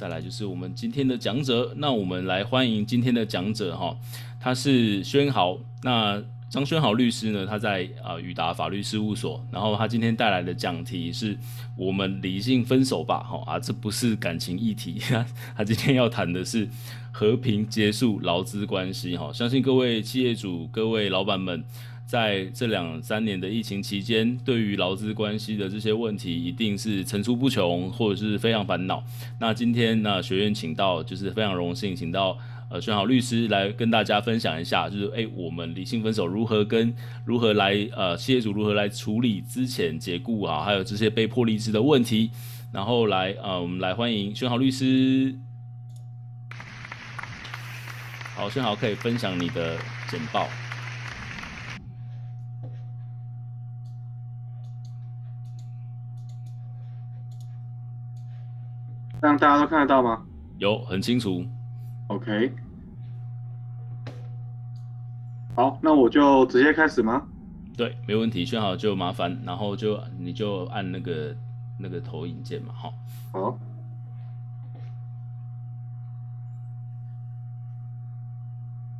再来就是我们今天的讲者，那我们来欢迎今天的讲者哈，他是宣豪，那张宣豪律师呢，他在啊宇达法律事务所，然后他今天带来的讲题是我们理性分手吧，哈啊，这不是感情议题，他今天要谈的是和平结束劳资关系，哈，相信各位企业主、各位老板们。在这两三年的疫情期间，对于劳资关系的这些问题，一定是层出不穷，或者是非常烦恼。那今天呢，学院请到就是非常荣幸，请到呃宣豪律师来跟大家分享一下，就是诶我们理性分手如何跟如何来呃企业主如何来处理之前解雇啊，还有这些被迫离职的问题。然后来呃我们来欢迎宣豪律师。好，宣豪可以分享你的简报。让大家都看得到吗？有，很清楚。OK，好，那我就直接开始吗？对，没问题。选好就麻烦，然后就你就按那个那个投影键嘛，好。好。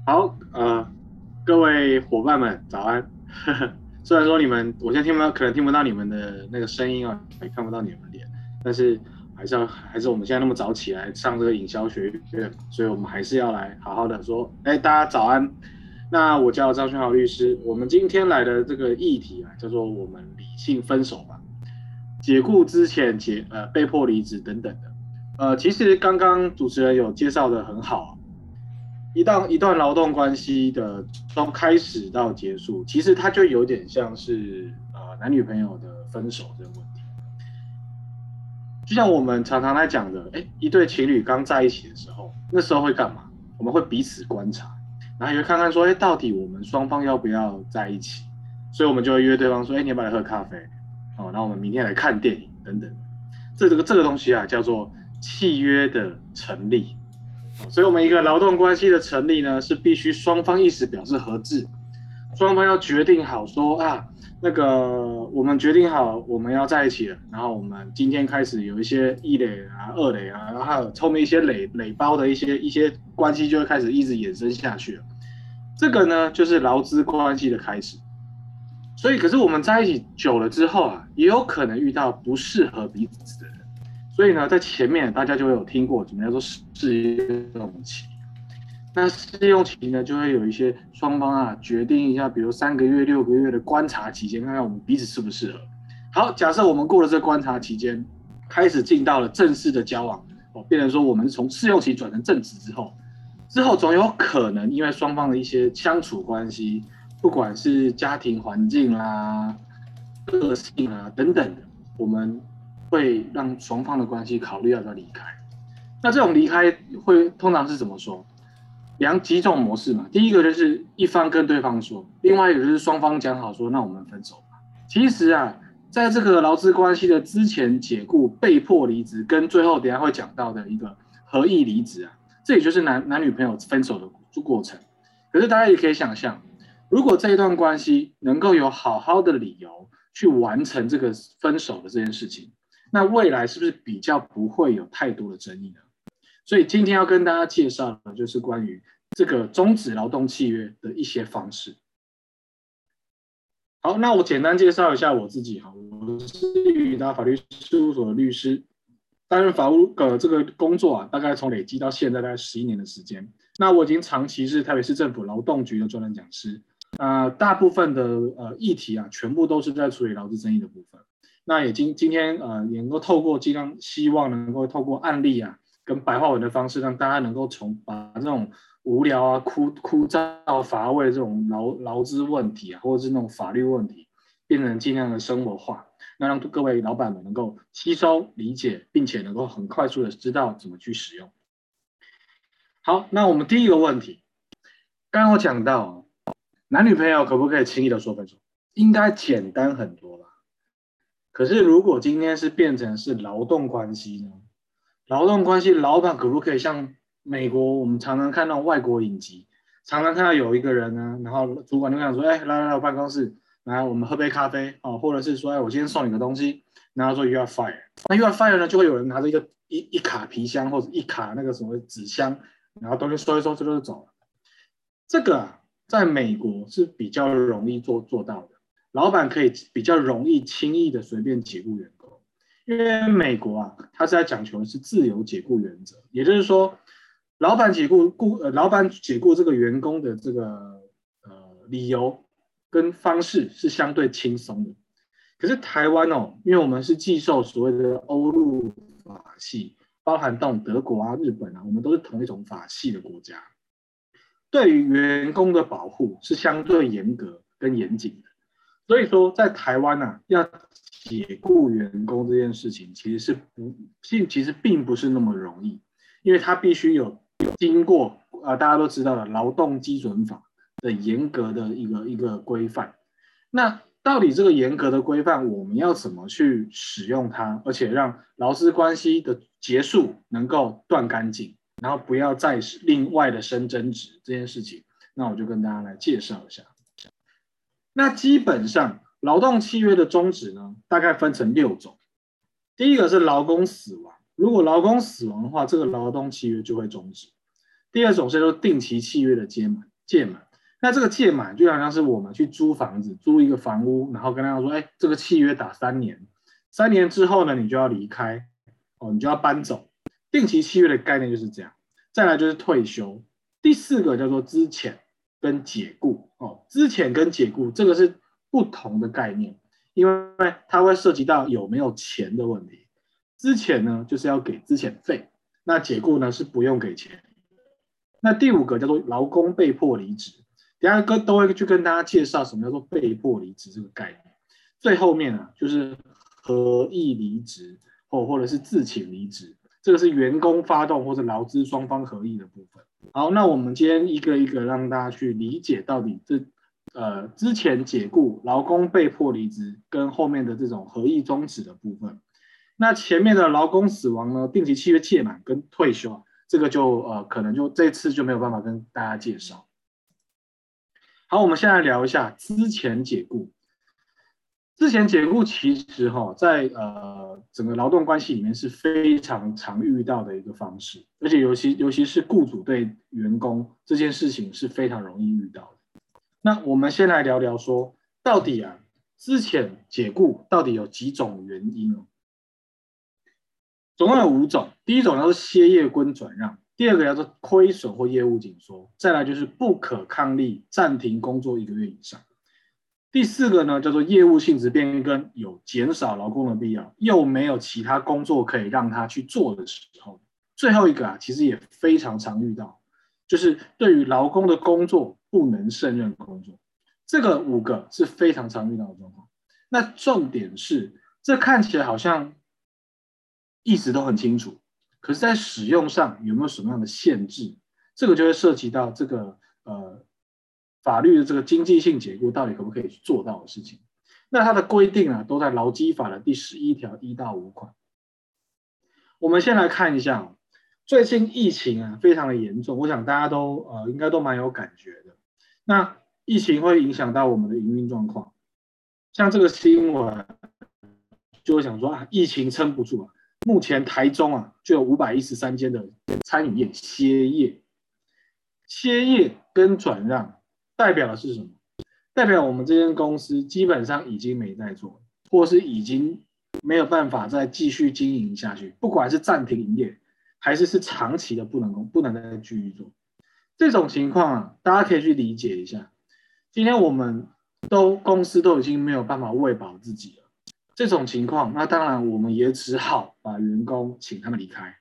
好，呃，各位伙伴们，早安。虽然说你们，我现在听不到，可能听不到你们的那个声音啊，也看不到你们的脸，但是。还是要还是我们现在那么早起来上这个营销学院，所以我们还是要来好好的说，哎，大家早安。那我叫张宣豪律师，我们今天来的这个议题啊，叫做我们理性分手吧，解雇之前解呃被迫离职等等的。呃，其实刚刚主持人有介绍的很好，一段一段劳动关系的从开始到结束，其实它就有点像是呃男女朋友的分手这个问题。就像我们常常来讲的，哎，一对情侣刚在一起的时候，那时候会干嘛？我们会彼此观察，然后也会看看说，哎，到底我们双方要不要在一起？所以我们就会约对方说，哎，你要不要来喝咖啡？哦，然后我们明天来看电影等等。这这个这个东西啊，叫做契约的成立。所以，我们一个劳动关系的成立呢，是必须双方意思表示合致，双方要决定好说啊。那个，我们决定好我们要在一起了，然后我们今天开始有一些一垒啊、二垒啊，然后还有后面一些垒垒包的一些一些关系就会开始一直衍生下去了。这个呢，就是劳资关系的开始。所以，可是我们在一起久了之后啊，也有可能遇到不适合彼此的人。所以呢，在前面大家就会有听过怎么样说试用期。那试用期呢，就会有一些双方啊决定一下，比如三个月、六个月的观察期间，看看我们彼此适不适合。好，假设我们过了这观察期间，开始进到了正式的交往，哦，变成说我们从试用期转成正职之后，之后总有可能因为双方的一些相处关系，不管是家庭环境啦、个性啊等等，我们会让双方的关系考虑要不要离开。那这种离开会通常是怎么说？两几种模式嘛，第一个就是一方跟对方说，另外一个就是双方讲好说，那我们分手吧。其实啊，在这个劳资关系的之前解雇、被迫离职，跟最后等下会讲到的一个合意离职啊，这也就是男男女朋友分手的过程。可是大家也可以想象，如果这一段关系能够有好好的理由去完成这个分手的这件事情，那未来是不是比较不会有太多的争议呢？所以今天要跟大家介绍的就是关于这个终止劳动契约的一些方式。好，那我简单介绍一下我自己哈，我是宇达法律事务所的律师，担任法务的这个工作啊，大概从累积到现在大概十一年的时间。那我已经长期是台北市政府劳动局的专任讲师，呃，大部分的呃议题啊，全部都是在处理劳资争议的部分。那也今今天呃，能够透过尽量希望能够透过案例啊。跟白话文的方式，让大家能够从把这种无聊啊、枯枯燥乏味这种劳劳资问题啊，或者是那种法律问题，变成尽量的生活化，那让各位老板们能够吸收理解，并且能够很快速的知道怎么去使用。好，那我们第一个问题，刚刚我讲到，男女朋友可不可以轻易的说分手？应该简单很多吧？可是如果今天是变成是劳动关系呢？劳动关系，老板可不可以像美国？我们常常看到外国影集，常常看到有一个人呢，然后主管就想说：“哎，来来来，我办公室，来我们喝杯咖啡哦。”或者是说：“哎，我今天送你个东西。”然后说：“You are fired。”那 “You are fired” 呢，就会有人拿着一个一一卡皮箱或者一卡那个什么纸箱，然后东西收一收，这就走了。这个啊，在美国是比较容易做做到的，老板可以比较容易轻易的随便解雇员工，因为美国啊，它是在讲求的是自由解雇原则，也就是说，老板解雇雇呃，老板解雇这个员工的这个呃理由跟方式是相对轻松的。可是台湾哦，因为我们是寄受所谓的欧陆法系，包含到德国啊、日本啊，我们都是同一种法系的国家。对于员工的保护是相对严格跟严谨的，所以说在台湾呢、啊，要解雇员工这件事情，其实是不，其实并不是那么容易，因为它必须有经过啊、大家都知道的劳动基准法的严格的一个一个规范。那到底这个严格的规范，我们要怎么去使用它，而且让劳资关系的结束能够断干净？然后不要再另外的生争执这件事情，那我就跟大家来介绍一下。那基本上劳动契约的终止呢，大概分成六种。第一个是劳工死亡，如果劳工死亡的话，这个劳动契约就会终止。第二种是说定期契约的届满，届满。那这个届满就好像是我们去租房子，租一个房屋，然后跟他说，哎，这个契约打三年，三年之后呢，你就要离开，哦，你就要搬走。定期契约的概念就是这样，再来就是退休。第四个叫做资遣跟解雇哦，资遣跟解雇这个是不同的概念，因为它会涉及到有没有钱的问题。资遣呢就是要给资遣费，那解雇呢是不用给钱。那第五个叫做劳工被迫离职，等下哥都会去跟大家介绍什么叫做被迫离职这个概念。最后面啊就是合意离职或，或者是自请离职。这个是员工发动或者劳资双方合意的部分。好，那我们今天一个一个让大家去理解到底这呃之前解雇、劳工被迫离职跟后面的这种合意终止的部分。那前面的劳工死亡呢、定期契约届满跟退休啊，这个就呃可能就这次就没有办法跟大家介绍。好，我们现在聊一下之前解雇。之前解雇其实哈，在呃整个劳动关系里面是非常常遇到的一个方式，而且尤其尤其是雇主对员工这件事情是非常容易遇到的。那我们先来聊聊说，到底啊之前解雇到底有几种原因哦？总共有五种，第一种叫做歇业跟转让，第二个叫做亏损或业务紧缩，再来就是不可抗力暂停工作一个月以上。第四个呢，叫做业务性质变更，有减少劳工的必要，又没有其他工作可以让他去做的时候。最后一个啊，其实也非常常遇到，就是对于劳工的工作不能胜任工作。这个五个是非常常遇到的状况。那重点是，这看起来好像意思都很清楚，可是，在使用上有没有什么样的限制？这个就会涉及到这个呃。法律的这个经济性解雇到底可不可以做到的事情？那它的规定啊，都在劳基法的第十一条一到五款。我们先来看一下，最近疫情啊非常的严重，我想大家都呃应该都蛮有感觉的。那疫情会影响到我们的营运状况，像这个新闻就会想说啊，疫情撑不住啊，目前台中啊就有五百一十三间的餐饮业歇业，歇业跟转让。代表的是什么？代表我们这间公司基本上已经没在做，或是已经没有办法再继续经营下去。不管是暂停营业，还是是长期的不能工，不能再继续做。这种情况啊，大家可以去理解一下。今天我们都公司都已经没有办法喂饱自己了，这种情况，那当然我们也只好把员工请他们离开。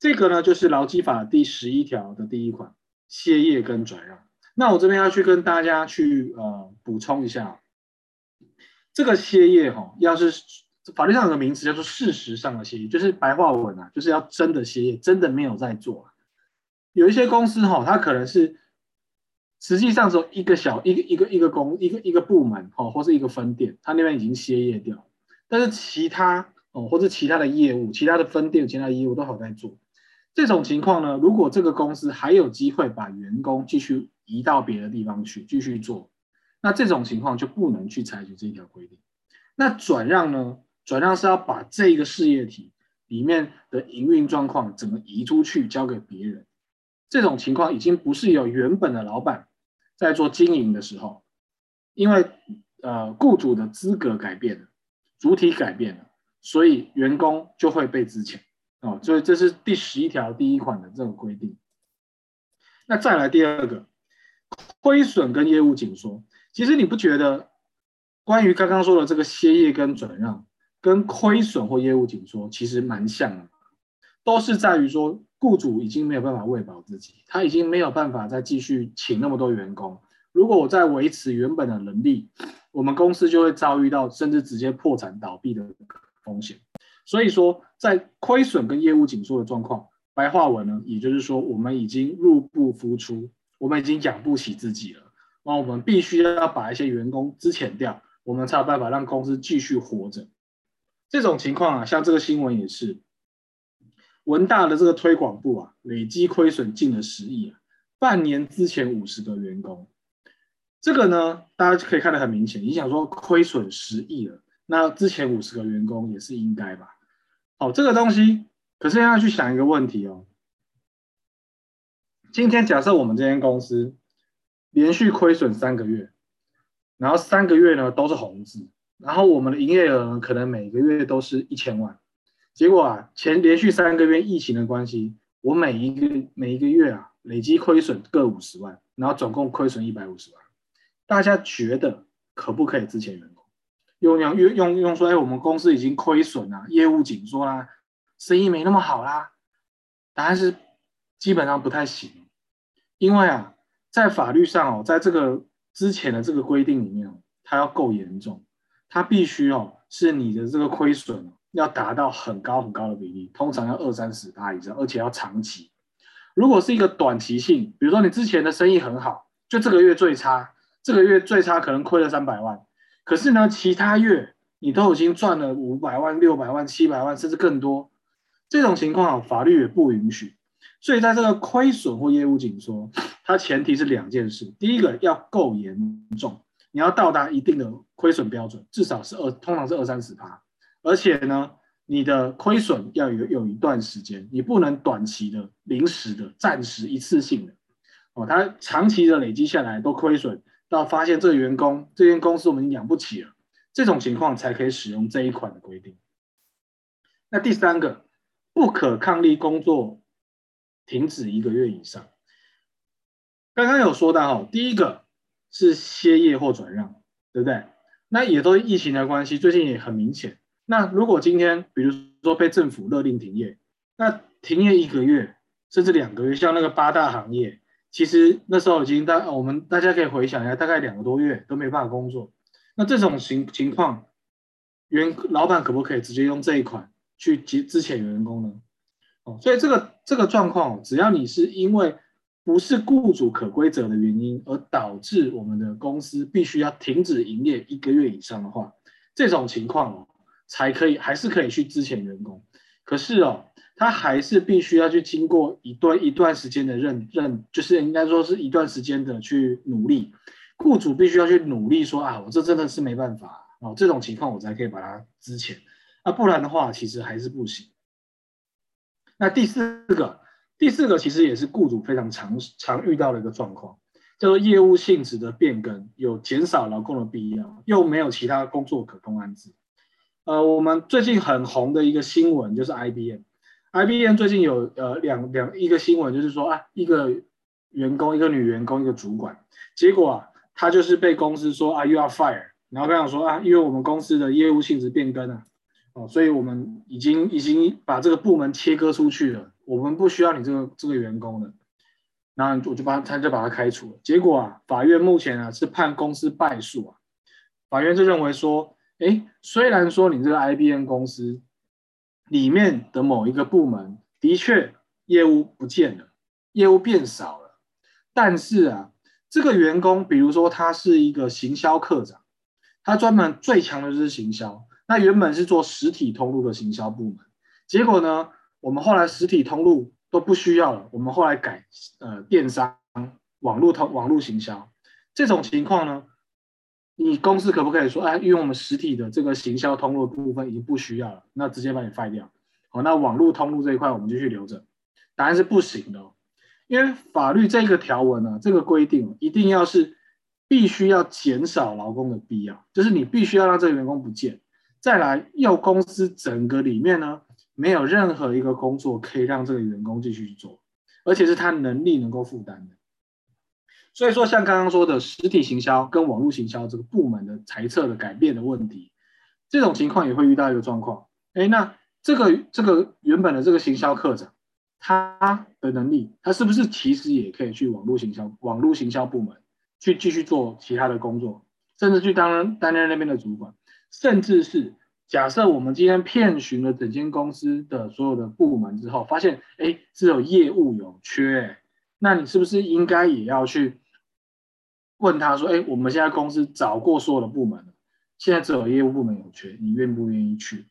这个呢，就是劳基法第十一条的第一款：歇业跟转让。那我这边要去跟大家去呃补充一下，这个歇业哈，要是法律上有个名词叫做事实上的歇业，就是白话文啊，就是要真的歇业，真的没有在做。有一些公司哈，它可能是实际上说一个小一个一个一个公一个一个部门哦，或是一个分店，它那边已经歇业掉，但是其他哦或者其他的业务、其他的分店、其他的业务都好在做。这种情况呢，如果这个公司还有机会把员工继续移到别的地方去继续做，那这种情况就不能去采取这条规定。那转让呢？转让是要把这个事业体里面的营运状况怎么移出去交给别人，这种情况已经不是有原本的老板在做经营的时候，因为呃雇主的资格改变了，主体改变了，所以员工就会被资遣哦，所以这是第十一条第一款的这个规定。那再来第二个，亏损跟业务紧缩，其实你不觉得关于刚刚说的这个歇业跟转让，跟亏损或业务紧缩其实蛮像的，都是在于说雇主已经没有办法喂饱自己，他已经没有办法再继续请那么多员工。如果我再维持原本的能力，我们公司就会遭遇到甚至直接破产倒闭的风险。所以说，在亏损跟业务紧缩的状况，白话文呢，也就是说，我们已经入不敷出，我们已经养不起自己了。那我们必须要把一些员工资遣掉，我们才有办法让公司继续活着。这种情况啊，像这个新闻也是，文大的这个推广部啊，累计亏损近了十亿啊，半年之前五十个员工。这个呢，大家可以看得很明显。你想说亏损十亿了，那之前五十个员工也是应该吧？好，这个东西，可是要去想一个问题哦。今天假设我们这间公司连续亏损三个月，然后三个月呢都是红字，然后我们的营业额呢可能每个月都是一千万，结果啊，前连续三个月疫情的关系，我每一个每一个月啊累计亏损各五十万，然后总共亏损一百五十万。大家觉得可不可以之前员工？用用用用说，哎，我们公司已经亏损了，业务紧缩啦，生意没那么好啦。答案是基本上不太行，因为啊，在法律上哦，在这个之前的这个规定里面哦，它要够严重，它必须哦是你的这个亏损要达到很高很高的比例，通常要二三十趴以上，而且要长期。如果是一个短期性，比如说你之前的生意很好，就这个月最差。这个月最差可能亏了三百万，可是呢，其他月你都已经赚了五百万、六百万、七百万，甚至更多。这种情况法律也不允许。所以在这个亏损或业务紧缩，它前提是两件事：第一个要够严重，你要到达一定的亏损标准，至少是二，通常是二三十趴，而且呢，你的亏损要有有一段时间，你不能短期的、临时的、暂时一次性的哦，它长期的累积下来都亏损。到发现这个员工，这间公司我们养不起了，这种情况才可以使用这一款的规定。那第三个，不可抗力工作停止一个月以上。刚刚有说到哈，第一个是歇业或转让，对不对？那也都疫情的关系，最近也很明显。那如果今天比如说被政府勒令停业，那停业一个月甚至两个月，像那个八大行业。其实那时候已经大，我们大家可以回想一下，大概两个多月都没办法工作。那这种情情况，原老板可不可以直接用这一款去资资遣员工呢？所以这个这个状况，只要你是因为不是雇主可归责的原因而导致我们的公司必须要停止营业一个月以上的话，这种情况哦，才可以还是可以去支遣员工。可是哦。他还是必须要去经过一段一段时间的认认，就是应该说是一段时间的去努力，雇主必须要去努力说啊，我这真的是没办法哦，这种情况我才可以把它支遣，啊，不然的话其实还是不行。那第四个，第四个其实也是雇主非常常常遇到的一个状况，叫做业务性质的变更，有减少劳工的必要，又没有其他工作可供安置。呃，我们最近很红的一个新闻就是 IBM。IBM 最近有呃两两一个新闻，就是说啊，一个员工，一个女员工，一个主管，结果啊，他就是被公司说啊，又要 fire，然后跟他说啊，因为我们公司的业务性质变更了，哦，所以我们已经已经把这个部门切割出去了，我们不需要你这个这个员工了，然后我就把他就把他开除了。结果啊，法院目前啊是判公司败诉啊，法院就认为说，哎，虽然说你这个 IBM 公司。里面的某一个部门的确业务不见了，业务变少了，但是啊，这个员工，比如说他是一个行销科长，他专门最强的就是行销，那原本是做实体通路的行销部门，结果呢，我们后来实体通路都不需要了，我们后来改呃电商网络通网络行销，这种情况呢？你公司可不可以说，哎，因为我们实体的这个行销通路的部分已经不需要了，那直接把你废掉？好，那网络通路这一块我们继续留着。答案是不行的，因为法律这个条文呢，这个规定一定要是必须要减少劳工的必要，就是你必须要让这个员工不见。再来，又公司整个里面呢，没有任何一个工作可以让这个员工继续去做，而且是他能力能够负担的。所以说，像刚刚说的实体行销跟网络行销这个部门的裁撤的改变的问题，这种情况也会遇到一个状况。哎，那这个这个原本的这个行销科长，他的能力，他是不是其实也可以去网络行销网络行销部门去继续做其他的工作，甚至去当担任那边的主管，甚至是假设我们今天遍寻了整间公司的所有的部门之后，发现哎，只有业务有缺，那你是不是应该也要去问他说，哎，我们现在公司找过所有的部门了，现在只有业务部门有缺，你愿不愿意去？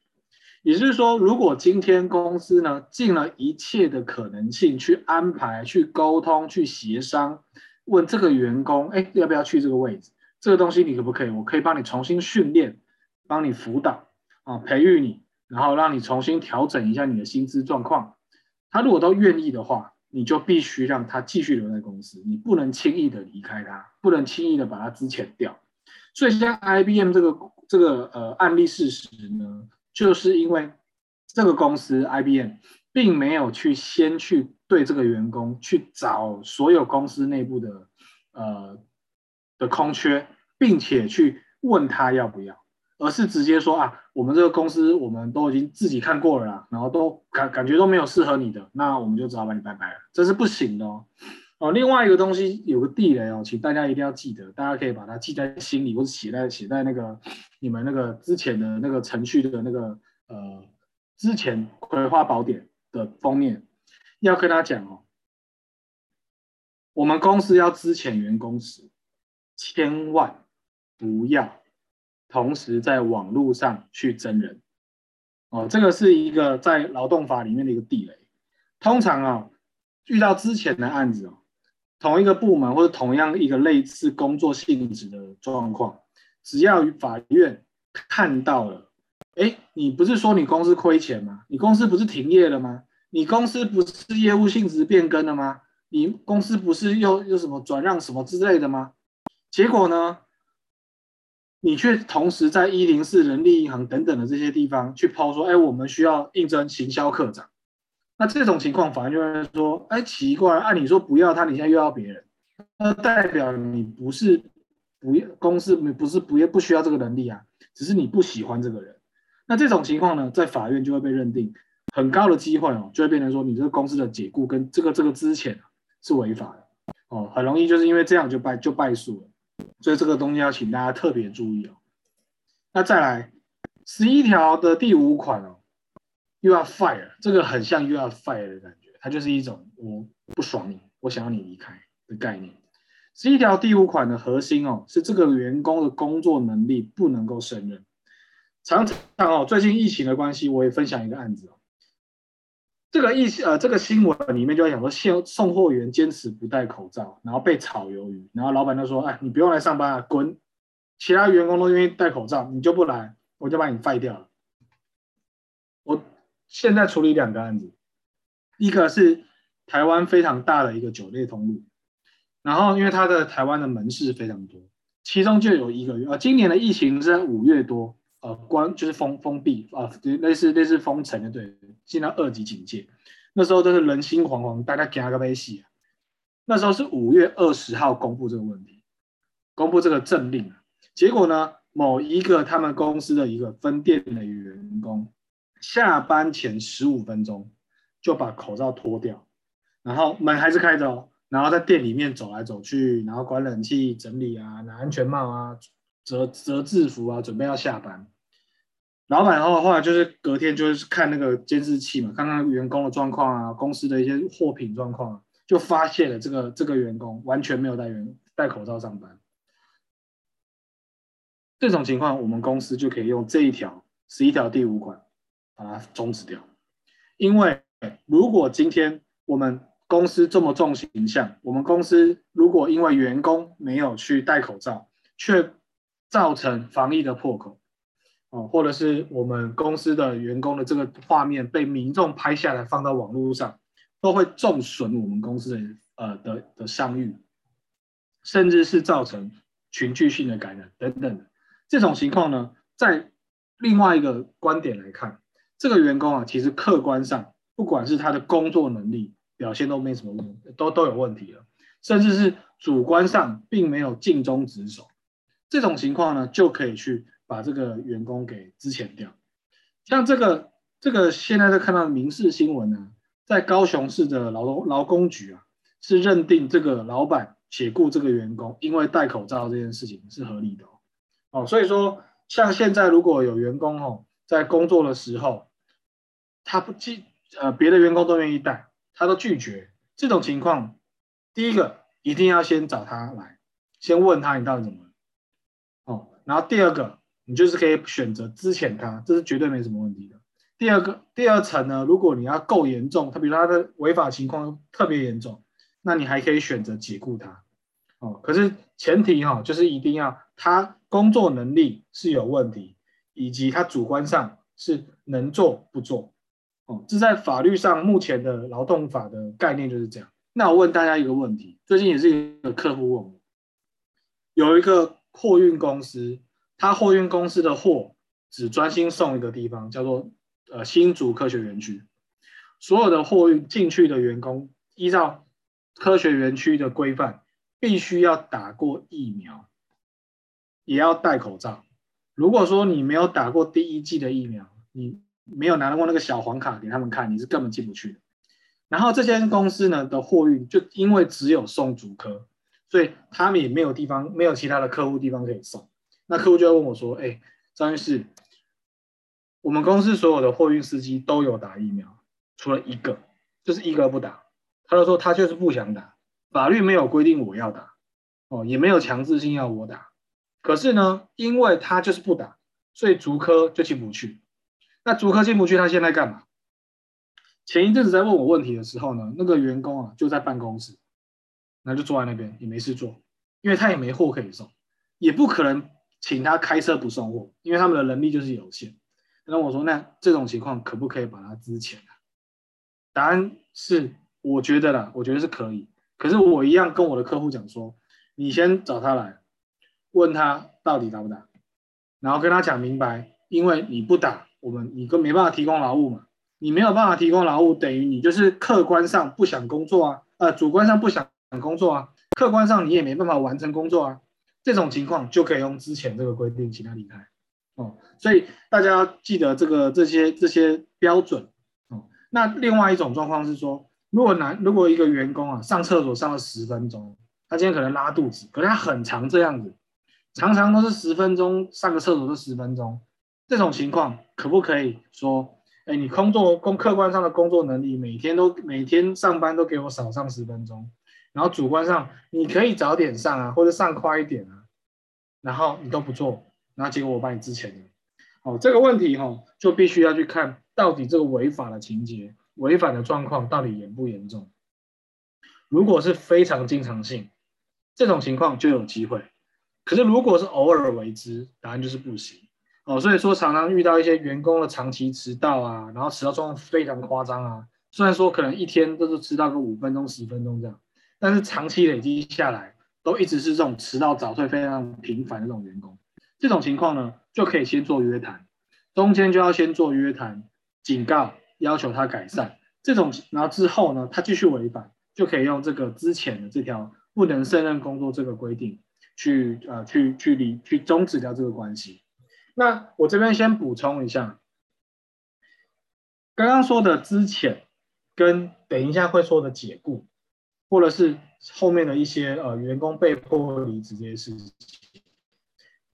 也就是说，如果今天公司呢尽了一切的可能性去安排、去沟通、去协商，问这个员工，哎，要不要去这个位置？这个东西你可不可以？我可以帮你重新训练，帮你辅导啊，培育你，然后让你重新调整一下你的薪资状况。他如果都愿意的话，你就必须让他继续留在公司，你不能轻易的离开他，不能轻易的把他资遣掉。所以像 IBM 这个这个呃案例事实呢？就是因为这个公司 IBM 并没有去先去对这个员工去找所有公司内部的呃的空缺，并且去问他要不要，而是直接说啊，我们这个公司我们都已经自己看过了啦，然后都感感觉都没有适合你的，那我们就只好把你拜拜了，这是不行的哦。哦，另外一个东西有个地雷哦，请大家一定要记得，大家可以把它记在心里，或者写在写在那个你们那个之前的那个程序的那个呃之前葵花宝典的封面，要跟他讲哦，我们公司要资遣员工时，千万不要同时在网络上去征人哦，这个是一个在劳动法里面的一个地雷，通常啊、遇到之前的案子哦。同一个部门或者同样一个类似工作性质的状况，只要与法院看到了，哎，你不是说你公司亏钱吗？你公司不是停业了吗？你公司不是业务性质变更了吗？你公司不是又又什么转让什么之类的吗？结果呢，你却同时在一零四人力银行等等的这些地方去抛说，哎，我们需要应征行销科长。那这种情况，法院就会说：“哎，奇怪，按理说不要他，你现在又要别人，那代表你不是不公司，不是不要不需要这个能力啊，只是你不喜欢这个人。那这种情况呢，在法院就会被认定很高的机会哦，就会变成说你这个公司的解雇跟这个这个资遣是违法的哦，很容易就是因为这样就败就败诉了。所以这个东西要请大家特别注意哦。那再来十一条的第五款哦。” You are fired，这个很像 You are fired 的感觉，它就是一种我不爽你，我想要你离开的概念。十一条第五款的核心哦，是这个员工的工作能力不能够胜任。常常哦，最近疫情的关系，我也分享一个案子哦。这个疫呃这个新闻里面就在讲说，送送货员坚持不戴口罩，然后被炒鱿鱼，然后老板就说：“哎，你不用来上班了，滚！其他员工都愿意戴口罩，你就不来，我就把你废掉了。”我。现在处理两个案子，一个是台湾非常大的一个酒类通路，然后因为它的台湾的门市非常多，其中就有一个月啊，今年的疫情是在五月多，呃，关就是封封闭啊，类似类似封城的，对，进到二级警戒，那时候都是人心惶惶，大家惊个要死。那时候是五月二十号公布这个问题，公布这个政令，结果呢，某一个他们公司的一个分店的员工。下班前十五分钟就把口罩脱掉，然后门还是开着哦，然后在店里面走来走去，然后关冷气、整理啊、拿安全帽啊、折折制服啊，准备要下班。老板后后来就是隔天就是看那个监视器嘛，看看员工的状况啊，公司的一些货品状况，就发现了这个这个员工完全没有戴员戴口罩上班。这种情况，我们公司就可以用这一条十一条第五款。把它终止掉，因为如果今天我们公司这么重形象，我们公司如果因为员工没有去戴口罩，却造成防疫的破口，哦，或者是我们公司的员工的这个画面被民众拍下来放到网络上，都会重损我们公司的呃的的商誉，甚至是造成群聚性的感染等等的。这种情况呢，在另外一个观点来看，这个员工啊，其实客观上不管是他的工作能力表现都没什么问，都都有问题了，甚至是主观上并没有尽忠职守，这种情况呢，就可以去。把这个员工给支遣掉，像这个这个现在在看到的民事新闻呢，在高雄市的劳动劳工局啊，是认定这个老板解雇这个员工，因为戴口罩这件事情是合理的哦。所以说，像现在如果有员工哦，在工作的时候，他不拒呃别的员工都愿意戴，他都拒绝这种情况，第一个一定要先找他来，先问他你到底怎么，然后第二个。你就是可以选择资遣他，这是绝对没什么问题的。第二个，第二层呢，如果你要够严重，他比如说他的违法情况特别严重，那你还可以选择解雇他。哦，可是前提哈、哦，就是一定要他工作能力是有问题，以及他主观上是能做不做。哦，这在法律上目前的劳动法的概念就是这样。那我问大家一个问题，最近也是一个客户问我，有一个货运公司。他货运公司的货只专心送一个地方，叫做呃新竹科学园区。所有的货运进去的员工，依照科学园区的规范，必须要打过疫苗，也要戴口罩。如果说你没有打过第一剂的疫苗，你没有拿过那个小黄卡给他们看，你是根本进不去的。然后这间公司呢的货运，就因为只有送竹科，所以他们也没有地方，没有其他的客户地方可以送。那客户就要问我说：“哎，张律师，我们公司所有的货运司机都有打疫苗，除了一个，就是一个不打。他就说他就是不想打，法律没有规定我要打，哦，也没有强制性要我打。可是呢，因为他就是不打，所以竹科就进不去。那竹科进不去，他现在干嘛？前一阵子在问我问题的时候呢，那个员工啊就在办公室，那就坐在那边也没事做，因为他也没货可以送，也不可能。”请他开车不送货，因为他们的能力就是有限。那我说，那这种情况可不可以把他资遣啊？答案是，我觉得啦，我觉得是可以。可是我一样跟我的客户讲说，你先找他来，问他到底打不打，然后跟他讲明白，因为你不打，我们你都没办法提供劳务嘛。你没有办法提供劳务，等于你就是客观上不想工作啊，呃，主观上不想工作啊，客观上你也没办法完成工作啊。这种情况就可以用之前这个规定，请他离开哦。所以大家要记得这个这些这些标准哦。那另外一种状况是说，如果男如果一个员工啊上厕所上了十分钟，他今天可能拉肚子，可是他很常这样子，常常都是十分钟上个厕所都十分钟，这种情况可不可以说，哎，你工作工客观上的工作能力，每天都每天上班都给我少上十分钟，然后主观上你可以早点上啊，或者上快一点啊。然后你都不做，然后结果我把你资遣了。哦，这个问题哈、哦，就必须要去看到底这个违法的情节、违反的状况到底严不严重。如果是非常经常性，这种情况就有机会。可是如果是偶尔为之，答案就是不行。哦，所以说常常遇到一些员工的长期迟到啊，然后迟到状况非常夸张啊。虽然说可能一天都是迟到个五分钟、十分钟这样，但是长期累积下来。都一直是这种迟到早退非常频繁的这种员工，这种情况呢，就可以先做约谈，中间就要先做约谈，警告，要求他改善。这种，然后之后呢，他继续违反，就可以用这个之前的这条不能胜任工作这个规定去呃去去离去终止掉这个关系。那我这边先补充一下，刚刚说的之前跟等一下会说的解雇，或者是。后面的一些呃员工被迫离职这些事情，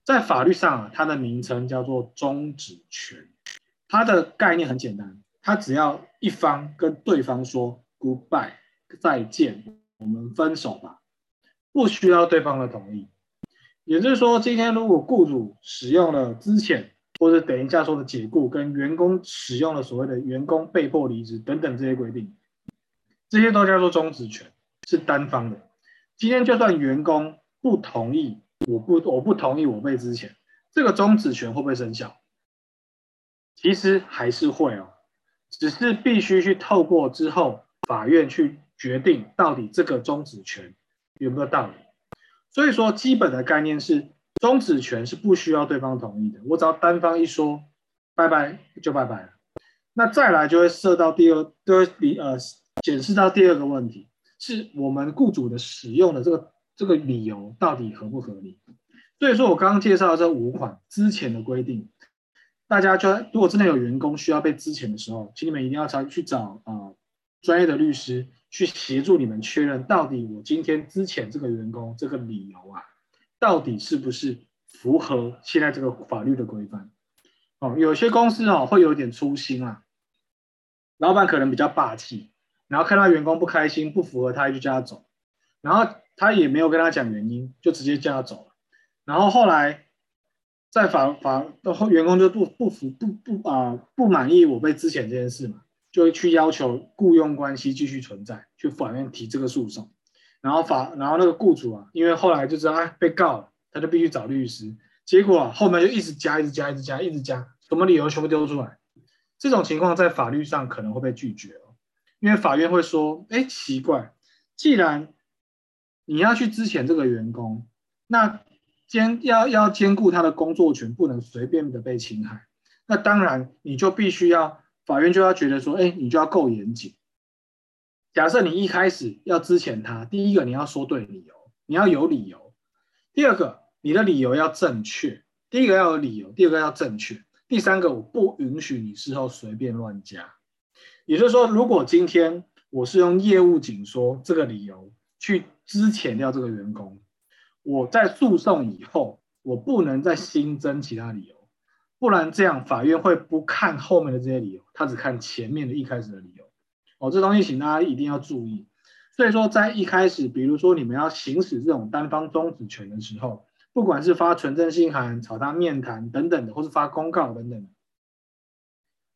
在法律上啊，它的名称叫做终止权，它的概念很简单，它只要一方跟对方说 goodbye 再见，我们分手吧，不需要对方的同意。也就是说，今天如果雇主使用了之前，或者等一下说的解雇，跟员工使用了所谓的员工被迫离职等等这些规定，这些都叫做终止权。是单方的。今天就算员工不同意，我不我不同意我被资遣，这个终止权会不会生效？其实还是会哦，只是必须去透过之后法院去决定到底这个终止权有没有道理。所以说，基本的概念是终止权是不需要对方同意的，我只要单方一说拜拜就拜拜了。那再来就会涉到第二，就会呃检视到第二个问题，是我们雇主的使用的这个这个理由到底合不合理？所以说我刚刚介绍的这五款之前的规定。大家就如果真的有员工需要被资遣的时候，请你们一定要找去找啊、专业的律师去协助你们确认，到底我今天资遣这个员工这个理由啊，到底是不是符合现在这个法律的规范？哦，有些公司哦会有点粗心啊，老板可能比较霸气，然后看到员工不开心不符合他就叫他走，然后他也没有跟他讲原因，就直接叫他走了，然后后来。在法法然后，员工就不不服不不啊、不满意我被资遣这件事嘛，就会去要求雇佣关系继续存在，去法院提这个诉讼。然后法然后那个雇主啊，因为后来就知道哎被告了，他就必须找律师。结果后面就一直加一直加一直加一直加，什么理由全部丢出来。这种情况在法律上可能会被拒绝，因为法院会说，哎奇怪，既然你要去资遣这个员工，那。兼要要兼顾他的工作权，不能随便的被侵害。那当然，你就必须要法院就要觉得说，哎，你就要够严谨。假设你一开始要资遣他，第一个你要说对理由，你要有理由；第二个，你的理由要正确。第一个要有理由，第二个要正确，第三个我不允许你事后随便乱加。也就是说，如果今天我是用业务紧缩这个理由去支遣掉这个员工。我在诉讼以后，我不能再新增其他理由，不然这样法院会不看后面的这些理由，他只看前面的一开始的理由。哦，这东西请大家一定要注意。所以说，在一开始，比如说你们要行使这种单方终止权的时候，不管是发存证信函、找他面谈等等的，或是发公告等等的，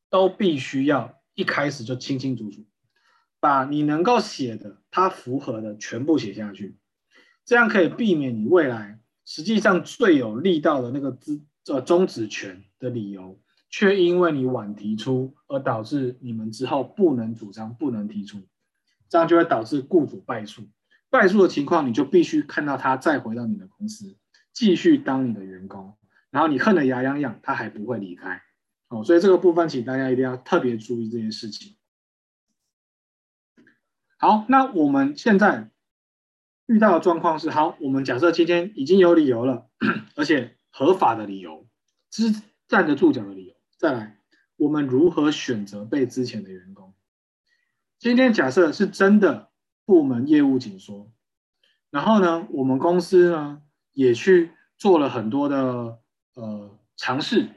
都必须要一开始就清清楚楚，把你能够写的、它符合的全部写下去。这样可以避免你未来实际上最有力道的那个资呃终止权的理由，却因为你晚提出而导致你们之后不能主张、不能提出，这样就会导致雇主败诉。败诉的情况，你就必须看到他再回到你的公司，继续当你的员工，然后你恨得牙痒痒，他还不会离开。哦，所以这个部分，请大家一定要特别注意这件事情。好，那我们现在。遇到的状况是，好，我们假设今天已经有理由了，而且合法的理由，是站得住脚的理由。再来，我们如何选择被之前的员工？今天假设是真的部门业务紧缩，然后呢，我们公司呢也去做了很多的呃尝试，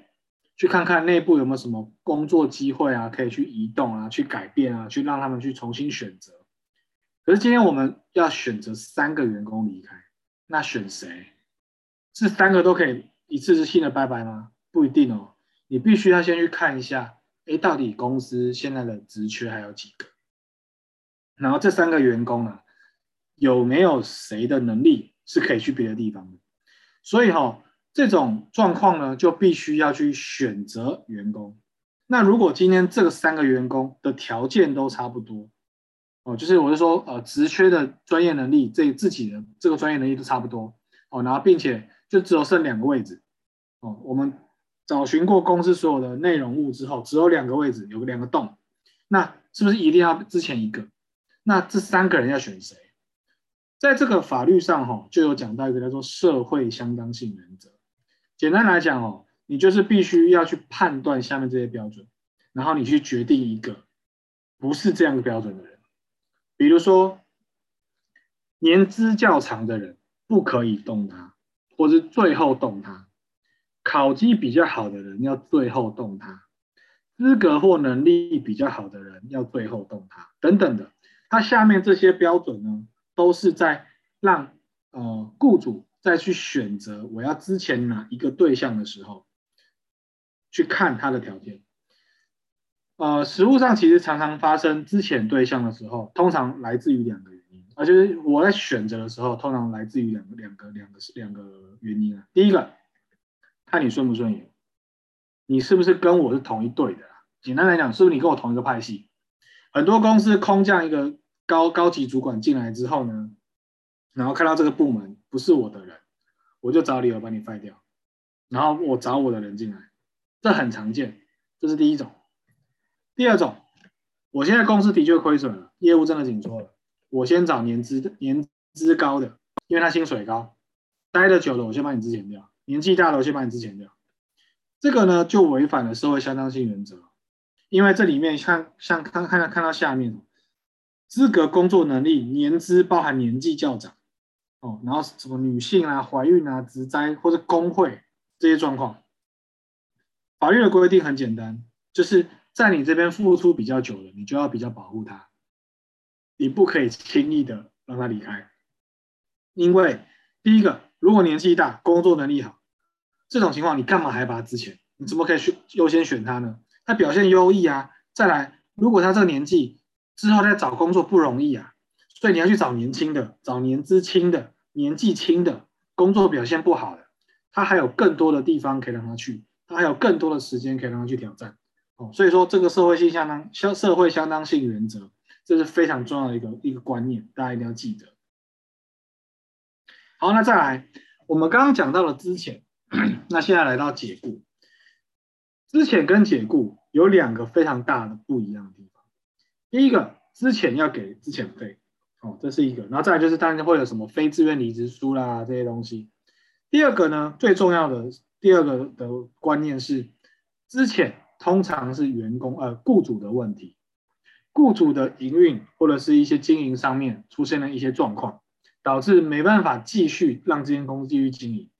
去看看内部有没有什么工作机会啊，可以去移动啊，去改变啊，去让他们去重新选择。可是今天我们要选择三个员工离开，那选谁？是三个都可以一次性的拜拜吗？不一定哦，你必须要先去看一下，哎，到底公司现在的职缺还有几个？然后这三个员工啊，有没有谁的能力是可以去别的地方的？所以哈、这种状况呢，就必须要去选择员工。那如果今天这个三个员工的条件都差不多，哦，就是我是说，呃，职缺的专业能力，这自己的这个专业能力都差不多，哦，然后并且就只有剩两个位置，哦，我们找寻过公司所有的内容物之后，只有两个位置，有个两个洞，那是不是一定要之前一个？那这三个人要选谁？在这个法律上，哈、就有讲到一个叫做社会相当性原则。简单来讲，哦，你就是必须要去判断下面这些标准，然后你去决定一个不是这样标准的人。比如说，年资较长的人不可以动他，或是最后动他；考绩比较好的人要最后动他；资格或能力比较好的人要最后动他，等等的。他下面这些标准呢，都是在让呃雇主再去选择我要之前哪一个对象的时候，去看他的条件。呃，实务上其实常常发生之前对象的时候，通常来自于两个原因，而就是我在选择的时候，通常来自于两个两个两个两个原因啊。第一个，看你顺不顺眼，你是不是跟我是同一队的？简单来讲，是不是你跟我同一个派系？很多公司空降一个高高级主管进来之后呢，然后看到这个部门不是我的人，我就找理由把你废掉，然后我找我的人进来，这很常见，这是第一种。第二种，我现在公司的确亏损了，业务真的紧缩了，我先找年资年资高的，因为他薪水高，待得久了我先把你资遣掉，年纪大了我先把你资遣掉，这个呢就违反了社会相当性原则。因为这里面像像看看到看到下面，资格、工作能力、年资包含年纪较长，哦，然后什么女性啊、怀孕啊、职灾或者工会这些状况，法律的规定很简单，就是在你这边付出比较久了，你就要比较保护他，你不可以轻易的让他离开，因为第一个，如果年纪大、工作能力好，这种情况你干嘛还把他资遣？你怎么可以选优先选他呢？他表现优异啊，再来，如果他这个年纪之后再找工作不容易啊，所以你要去找年轻的，找年资轻的，年纪轻的，工作表现不好的，他还有更多的地方可以让他去，他还有更多的时间可以让他去挑战。哦，所以说这个社会性相当相社会相当性原则，这是非常重要的一个一个观念，大家一定要记得。好，那再来，我们刚刚讲到了之前，那现在来到解雇，之前跟解雇。有两个非常大的不一样的地方。第一个，之前要给资遣费，哦，这是一个。然后再就是，当然会有什么非自愿离职书啦这些东西。第二个呢，最重要的第二个的观念是，之前通常是员工呃雇主的问题，雇主的营运或者是一些经营上面出现了一些状况，导致没办法继续让这间公司继续经营，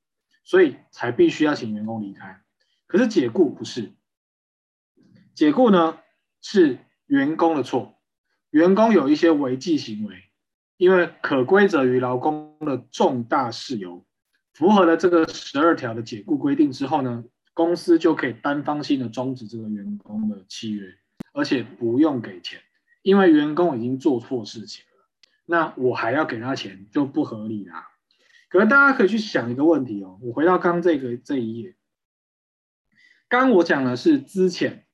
所以才必须要请员工离开。可是解雇不是。解雇呢是员工的错，员工有一些违纪行为，因为可归责于劳工的重大事由，符合了这个十二条的解雇规定之后呢，公司就可以单方性的终止这个员工的契约，而且不用给钱，因为员工已经做错事情了，那我还要给他钱就不合理啦。可能大家可以去想一个问题哦，我回到刚这个这一页，刚我讲的是之前。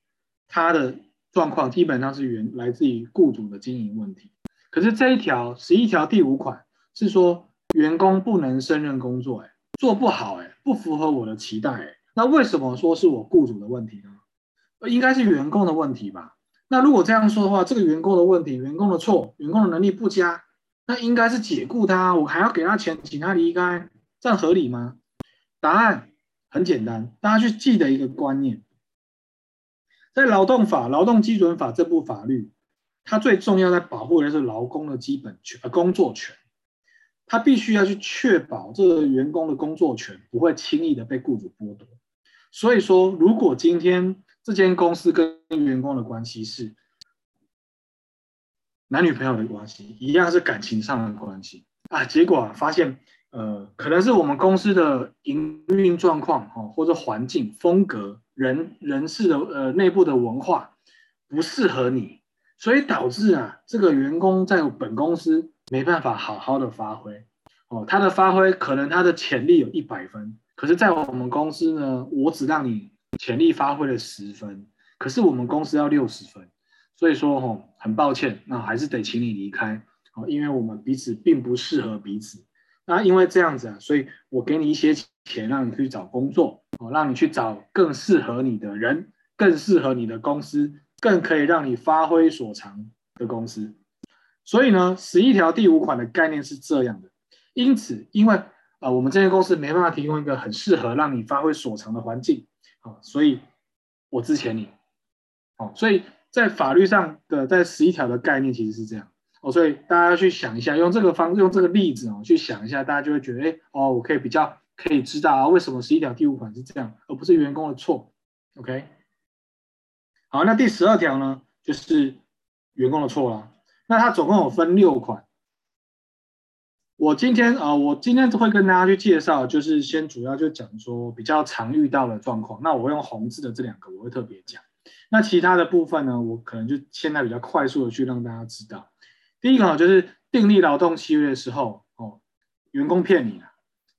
他的状况基本上是源来自于雇主的经营问题，可是这一条十一条第五款是说员工不能胜任工作，哎，做不好，哎，不符合我的期待，哎，那为什么说是我雇主的问题呢？应该是员工的问题吧？那如果这样说的话，这个员工的问题，员工的错，员工的能力不佳，那应该是解雇他，我还要给他钱，请他离开，这样合理吗？答案很简单，大家去记得一个观念。在劳动法、劳动基准法这部法律，它最重要在保护的是劳工的基本权，呃，工作权。它必须要去确保这个员工的工作权不会轻易的被雇主剥夺。所以说，如果今天这间公司跟员工的关系是男女朋友的关系，一样是感情上的关系啊，结果发现，呃，可能是我们公司的营运状况哈，或者环境风格。人人事的呃内部的文化不适合你，所以导致啊这个员工在本公司没办法好好的发挥。哦，他的发挥可能他的潜力有一百分，可是，在我们公司呢，我只让你潜力发挥了十分，可是我们公司要六十分，所以说、哦、很抱歉，那还是得请你离开。哦，因为我们彼此并不适合彼此，那因为这样子啊，所以我给你一些钱让你去找工作。哦，让你去找更适合你的人，更适合你的公司，更可以让你发挥所长的公司。所以呢，十一条第五款的概念是这样的。因此，因为、呃，我们这间公司没办法提供一个很适合让你发挥所长的环境，啊，所以我资遣你。哦，所以在法律上的在十一条的概念其实是这样。哦，所以大家要去想一下，用这个方用这个例子哦去想一下，大家就会觉得，哎，哦，我可以比较。可以知道啊，为什么十一条第五款是这样，而不是员工的错？OK，好，那第十二条呢，就是员工的错了。那它总共有分六款。我今天啊、我今天会跟大家去介绍，就是先主要就讲说比较常遇到的状况。那我用红字的这两个，我会特别讲。那其他的部分呢，我可能就现在比较快速的去让大家知道。第一个，就是订立劳动契约的时候，哦，员工骗你了。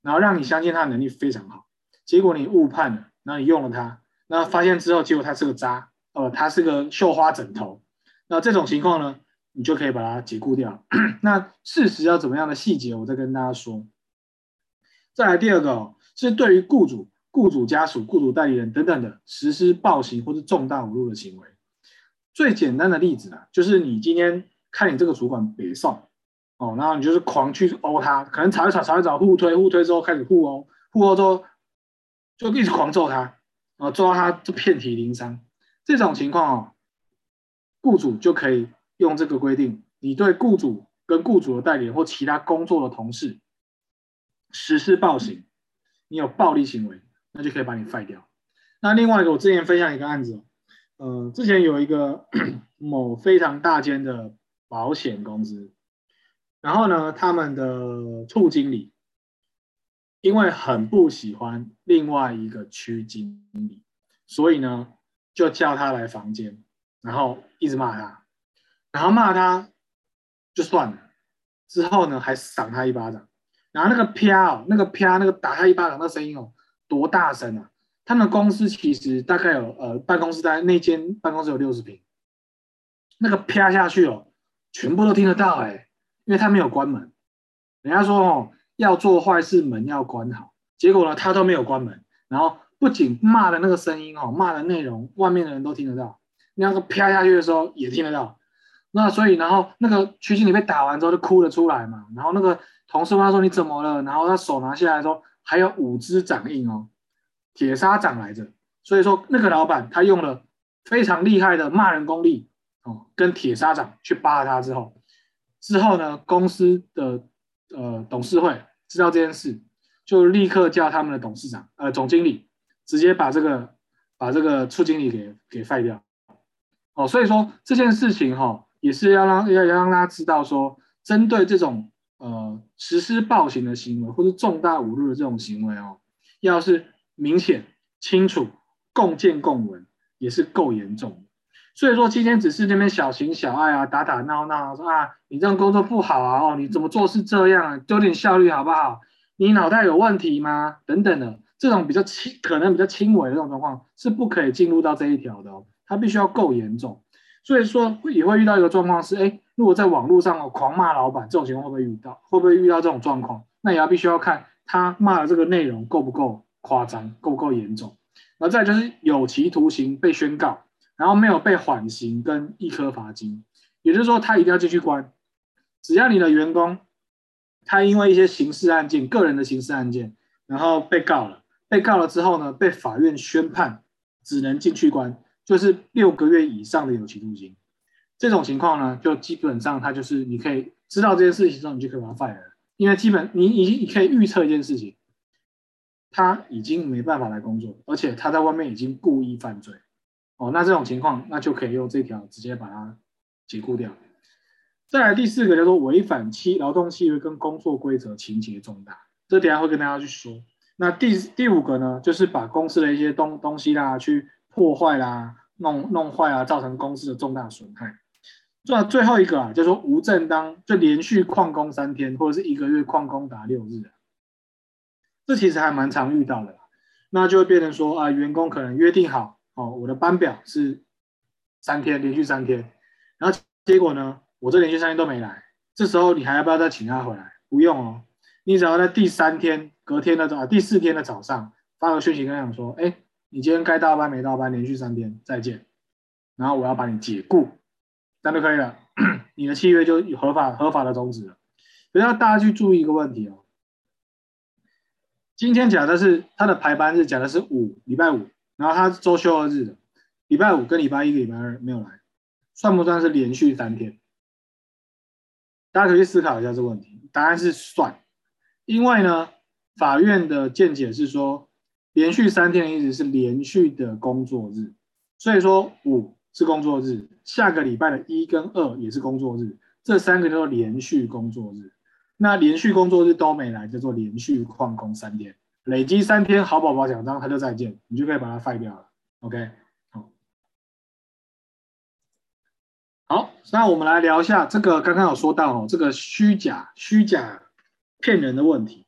然后让你相信他的能力非常好，结果你误判了，然后你用了他，那发现之后，结果他是个渣，呃，它是个绣花枕头。那这种情况呢，你就可以把它解雇掉。那事实要怎么样的细节，我再跟大家说。再来第二个哦，是对于雇主、雇主家属、雇主代理人等等的实施暴行或是重大侮辱的行为。最简单的例子啊，就是你今天看你这个主管北宋哦，然后你就是狂去殴他，可能吵一吵，吵一吵，互推互推之后开始互殴，互殴之后就一直狂揍他，啊，揍到他就遍体鳞伤。这种情况哦。雇主就可以用这个规定，你对雇主跟雇主的代理或其他工作的同事实施暴行，你有暴力行为，那就可以把你废掉。那另外一个，我之前分享一个案子，呃，之前有一个 某非常大间的保险公司，然后呢，他们的处经理因为很不喜欢另外一个区经理，所以呢，就叫他来房间。然后一直骂他，然后骂他就算了，之后呢还赏他一巴掌，然后那个啪，那个啪，那个打他一巴掌那声音哦，多大声啊！他们公司其实大概有呃办公室在那间办公室有六十平，那个啪下去哦，全部都听得到哎，因为他没有关门。人家说哦，要做坏事门要关好，结果呢他都没有关门，然后不仅骂的那个声音哦，骂的内容外面的人都听得到。那个啪下去的时候也听得到，那所以然后那个区经理被打完之后就哭了出来嘛，然后那个同事问他说你怎么了？然后他手拿下来说还有五只掌印哦，铁砂掌来着。所以说那个老板他用了非常厉害的骂人功力哦，跟铁砂掌去扒了他之后，之后呢公司的呃董事会知道这件事，就立刻叫他们的董事长呃总经理直接把这个把这个处经理给给废掉。哦，所以说这件事情哈、哦，也是要让要要让大家知道说，针对这种呃实施暴行的行为或者重大侮辱的这种行为哦，要是明显清楚、共见共闻，也是够严重的。所以说今天只是那边小情小爱啊，打打闹闹说啊，你这样工作不好啊，哦，你怎么做是这样，丢点效率好不好？你脑袋有问题吗？等等的这种比较轻，可能比较轻微的这种状况，是不可以进入到这一条的哦。他必须要够严重，所以说也会遇到一个状况是，哎，如果在网络上狂骂老板，这种情况会不会遇到？会不会遇到这种状况？那也要必须要看他骂的这个内容够不够夸张，够不够严重。然后再就是有期徒刑被宣告，然后没有被缓刑跟一颗罚金，也就是说他一定要继续关。只要你的员工他因为一些刑事案件、个人的刑事案件，然后被告了，被告了之后呢，被法院宣判只能进去关。就是六个月以上的有期徒刑，这种情况呢，就基本上他就是你可以知道这件事情之后，你就可以把他 fire，因为基本你已经你可以预测一件事情，他已经没办法来工作，而且他在外面已经故意犯罪，哦，那这种情况那就可以用这条直接把他解雇掉。再来第四个叫做违反期劳动契约跟工作规则情节重大，这等下会跟大家去说。那第第五个呢，就是把公司的一些东东西啦去。破坏啦，弄弄坏啊，造成公司的重大损害。最最后一个啊，就是说无正当，就连续旷工三天，或者是一个月旷工达六日，这其实还蛮常遇到的。那就会变成说啊，员工可能约定好哦，我的班表是三天，连续三天，然后结果呢，我这连续三天都没来，这时候你还要不要再请他回来？不用哦，你只要在第三天，隔天的早，第四天的早上发个讯息跟他讲说，哎。你今天该到班没到班，连续三天再见，然后我要把你解雇，这样就可以了，你的契约就合法合法的终止了。所以要大家去注意一个问题哦，今天讲的是他的排班日，讲的是五礼拜五，然后他周休二日的，礼拜五跟礼拜一、礼拜二没有来，算不算是连续三天？大家可以思考一下这个问题，答案是算，因为呢，法院的见解是说。连续三天的意思是连续的工作日，所以说五是工作日，下个礼拜的一跟二也是工作日，这三个叫做连续工作日。那连续工作日都没来，叫做连续旷工三天，累积三天好宝宝奖章，他就再见，你就可以把它废掉了。OK，好，好，那我们来聊一下这个刚刚有说到哦，这个虚假、虚假骗人的问题。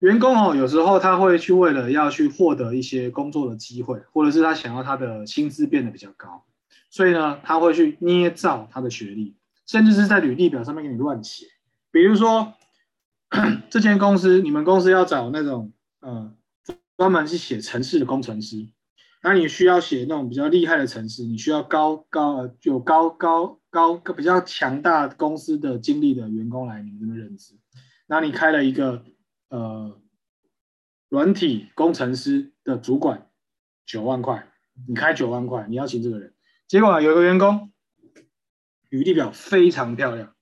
员工哦，有时候他会去为了要去获得一些工作的机会，或者是他想要他的薪资变得比较高，所以呢，他会去捏造他的学历，甚至是在履历表上面给你乱写。比如说，这间公司，你们公司要找那种呃专门去写程式的工程师，那你需要写那种比较厉害的程式，你需要高高呃有高高高比较强大公司的经历的员工来你们这边任职，那你开了一个。呃，软体工程师的主管九万块，你开九万块，你要请这个人。结果啊，有一个员工，履历表非常漂亮，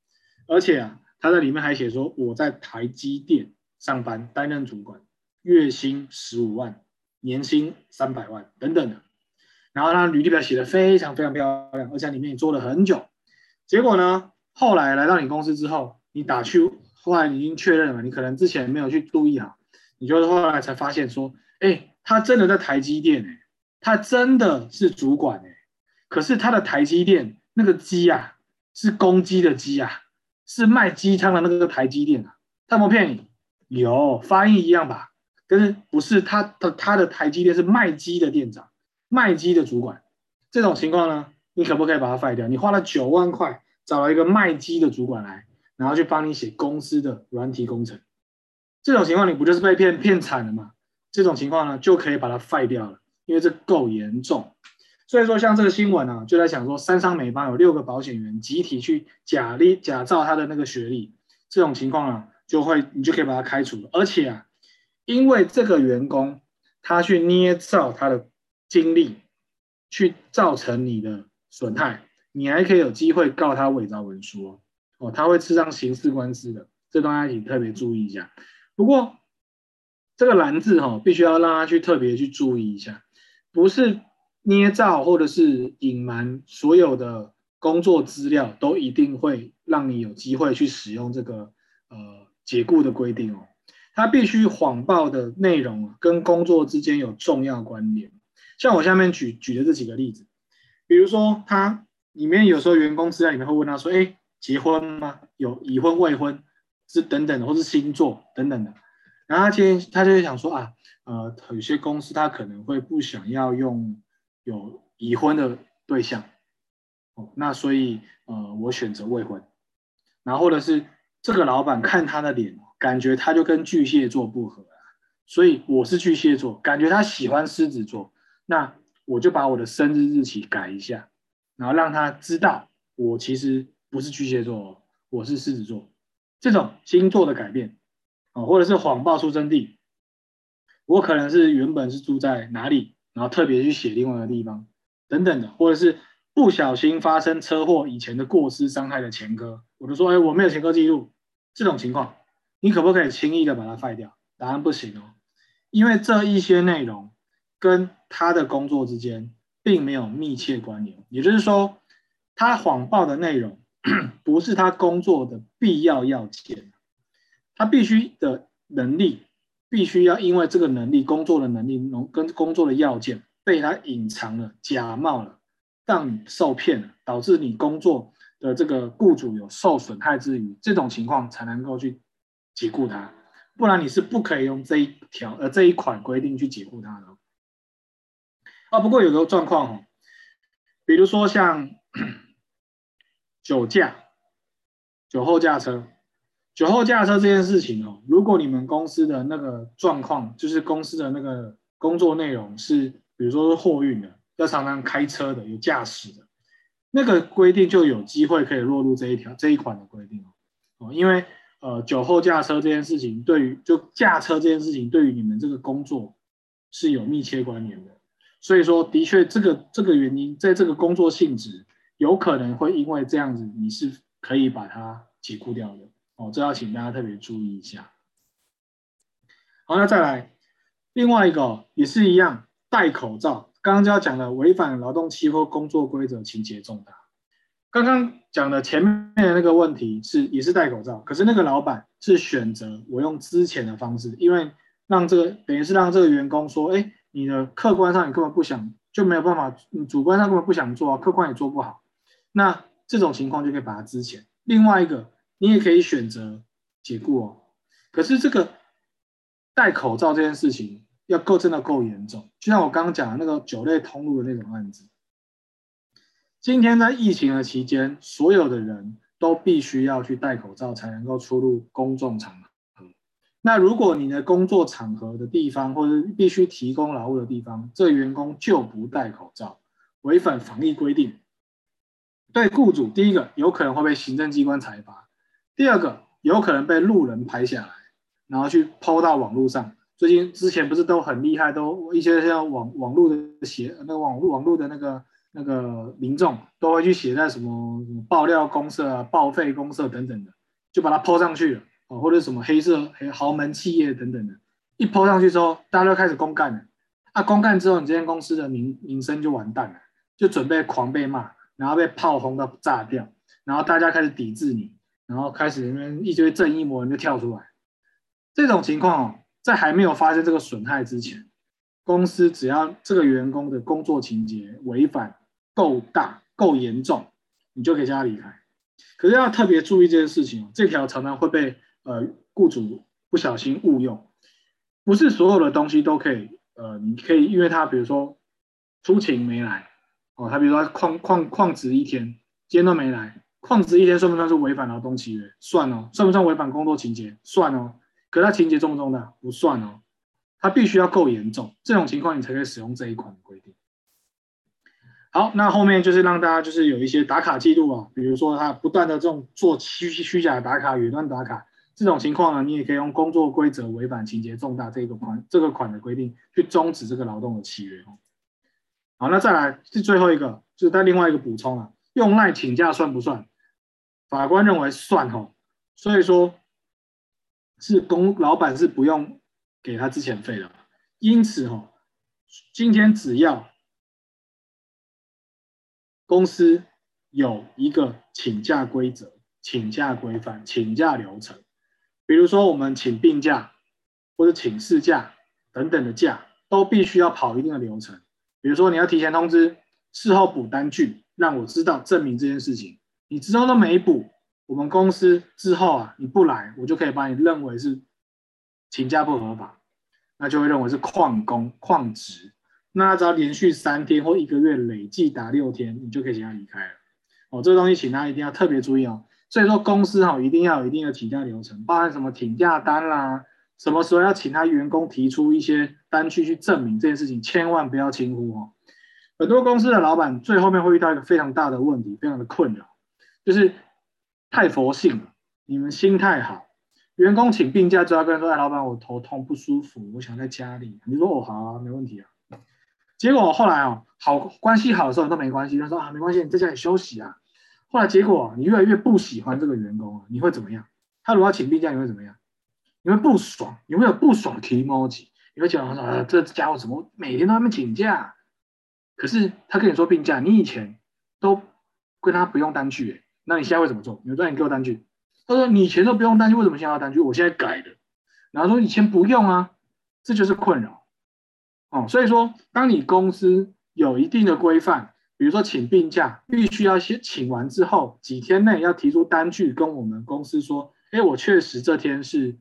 而且啊，他在里面还写说我在台积电上班，担任主管，月薪十五万，年薪三百万等等的。然后他履历表写的非常非常漂亮，而且里面也做了很久。结果呢，后来来到你公司之后，你打去。后来你已经确认了，你可能之前没有去注意啊，你就后来才发现说，哎，他真的在台积电哎，他真的是主管哎，可是他的台积电那个鸡啊，是公鸡的鸡啊，是卖鸡汤的那个台积电啊，他有没骗你？有，发音一样吧？可是不是他的他的台积电是卖鸡的店长，卖鸡的主管，这种情况呢，你可不可以把它废掉？你花了九万块找了一个卖鸡的主管来。然后去帮你写公司的软体工程，这种情况你不就是被骗骗惨了吗？这种情况呢，就可以把它废掉了，因为这够严重。所以说，像这个新闻啊，就在讲说，三商美邦有六个保险员集体去假立假造他的那个学历，这种情况啊，就会你就可以把他开除了。而且啊，因为这个员工他去捏造他的经历，去造成你的损害，你还可以有机会告他伪造文书哦。哦，他会吃上刑事官司的，这东西你特别注意一下。不过这个“蓝”字哈、哦，必须要让他去特别去注意一下，不是捏造或者是隐瞒所有的工作资料，都一定会让你有机会去使用这个呃解雇的规定哦。他必须谎报的内容跟工作之间有重要关联。像我下面举举的这几个例子，比如说他里面有时候员工资料里面会问他说：“哎。”结婚吗？有已婚未婚是等等，或是星座等等的。然后他今天他就会想说啊，呃，有些公司他可能会不想要用有已婚的对象，哦，那所以呃，我选择未婚。然后或者是这个老板看他的脸，感觉他就跟巨蟹座不合，所以我是巨蟹座，感觉他喜欢狮子座，那我就把我的生日日期改一下，然后让他知道我其实。不是巨蟹座，我是狮子座。这种星座的改变，啊，或者是谎报出生地，我可能是原本是住在哪里，然后特别去写另外一个地方，等等的，或者是不小心发生车祸以前的过失伤害的前科，我就说，哎，我没有前科记录。这种情况，你可不可以轻易的把它废掉？答案不行哦，因为这一些内容跟他的工作之间并没有密切关联，也就是说，他谎报的内容。不是他工作的必要要件，他必须的能力，必须要因为这个能力、工作的能力能、跟工作的要件被他隐藏了、假冒了，让你受骗了，导致你工作的这个雇主有受损害之余，这种情况才能够去解雇他，不然你是不可以用这一条呃这一款规定去解雇他的。啊，不过有个状况哦，比如说像。酒驾、酒后驾车、酒后驾车这件事情哦，如果你们公司的那个状况，就是公司的那个工作内容是，比如说是货运的，要常常开车的，有驾驶的，那个规定就有机会可以落入这一条这一款的规定哦。因为呃，酒后驾车这件事情，对于就驾车这件事情，对于你们这个工作是有密切关联的，所以说的确这个这个原因，在这个工作性质。有可能会因为这样子，你是可以把它解雇掉的哦，这要请大家特别注意一下。好，那再来另外一个也是一样，戴口罩。刚刚就要讲的违反劳动期或工作规则，情节重大。刚刚讲的前面的那个问题是也是戴口罩，可是那个老板是选择我用之前的方式，因为让这个等于是让这个员工说，哎，你的客观上你根本不想，就没有办法，你主观上根本不想做啊，客观也做不好。那这种情况就可以把它资遣。另外一个，你也可以选择解雇哦。可是这个戴口罩这件事情要够真的够严重，就像我刚刚讲的那个酒类通路的那种案子。今天在疫情的期间，所有的人都必须要去戴口罩才能够出入公众场合。那如果你的工作场合的地方或者必须提供劳务的地方，这员工就不戴口罩，违反防疫规定，对雇主第一个有可能会被行政机关裁罚，第二个有可能被路人拍下来，然后去 PO 到网络上。最近之前不是都很厉害，都一些像网网络的写那个网络网络的那个那个民众都会去写在什么什么爆料公社啊、报废公社等等的，就把它 PO 上去了。啊，或者什么黑色黑豪门企业等等的，一抛上去之后，大家都开始公干了。啊，公干之后，你这间公司的名名声就完蛋了，就准备狂被骂。然后被炮轰到炸掉，然后大家开始抵制你，然后开始里面一堆正义魔人就跳出来。这种情况哦，在还没有发生这个损害之前，公司只要这个员工的工作情节违反够大、够严重，你就可以叫他离开。可是要特别注意这件事情哦，这条常常会被呃雇主不小心误用，不是所有的东西都可以呃，你可以因为他比如说出勤没来。哦，他比如说旷旷旷职一天，今天都没来，旷职一天算不算是违反劳动契约？算哦，算不算违反工作情节？算哦。可他情节重不重大？不算哦。他必须要够严重，这种情况你才可以使用这一款规定。好，那后面就是让大家就是有一些打卡记录啊，比如说他不断的这种做虚虚假打卡、远端打卡这种情况呢，你也可以用工作规则违反情节重大这个款这个款的规定去终止这个劳动的契约哦。好，那再来是最后一个，就是在另外一个补充啊，用赖请假算不算？法官认为算吼，所以说是公老板是不用给他之前费的，因此吼，今天只要公司有一个请假规则、请假规范、请假流程，比如说我们请病假或者请事假等等的假，都必须要跑一定的流程。比如说你要提前通知，事后补单据，让我知道证明这件事情。你之后都没补，我们公司之后啊你不来，我就可以把你认为是请假不合法，那就会认为是旷工旷职。那只要连续三天或一个月累计达六天，你就可以请他离开了。哦，这个东西请大家一定要特别注意哦。所以说公司哈一定要有一定的请假流程，包含什么请假单啦。什么时候要请他员工提出一些单据去证明这件事情，千万不要轻忽哦。很多公司的老板最后面会遇到一个非常大的问题，非常的困扰，就是太佛性了。你们心态好，员工请病假之后跟他说：“哎，老板，我头痛不舒服，我想在家里。”你说：“哦，好啊，没问题啊。”结果后来哦，好关系好的时候都没关系，他说：“啊，没关系，你在家里休息啊。”后来结果你越来越不喜欢这个员工啊，你会怎么样？他如果要请病假，你会怎么样？你会不爽，你会有不爽的 e m o 你会讲说啊，这家伙怎么每天都在那边请假？可是他跟你说病假，你以前都跟他不用单据，那你现在会怎么做？你说你给我单据，他说你以前都不用单据，为什么现在要单据？我现在改了，然后说以前不用啊，这就是困扰哦。所以说，当你公司有一定的规范，比如说请病假，必须要先请完之后几天内要提出单据，跟我们公司说，哎，我确实这天是。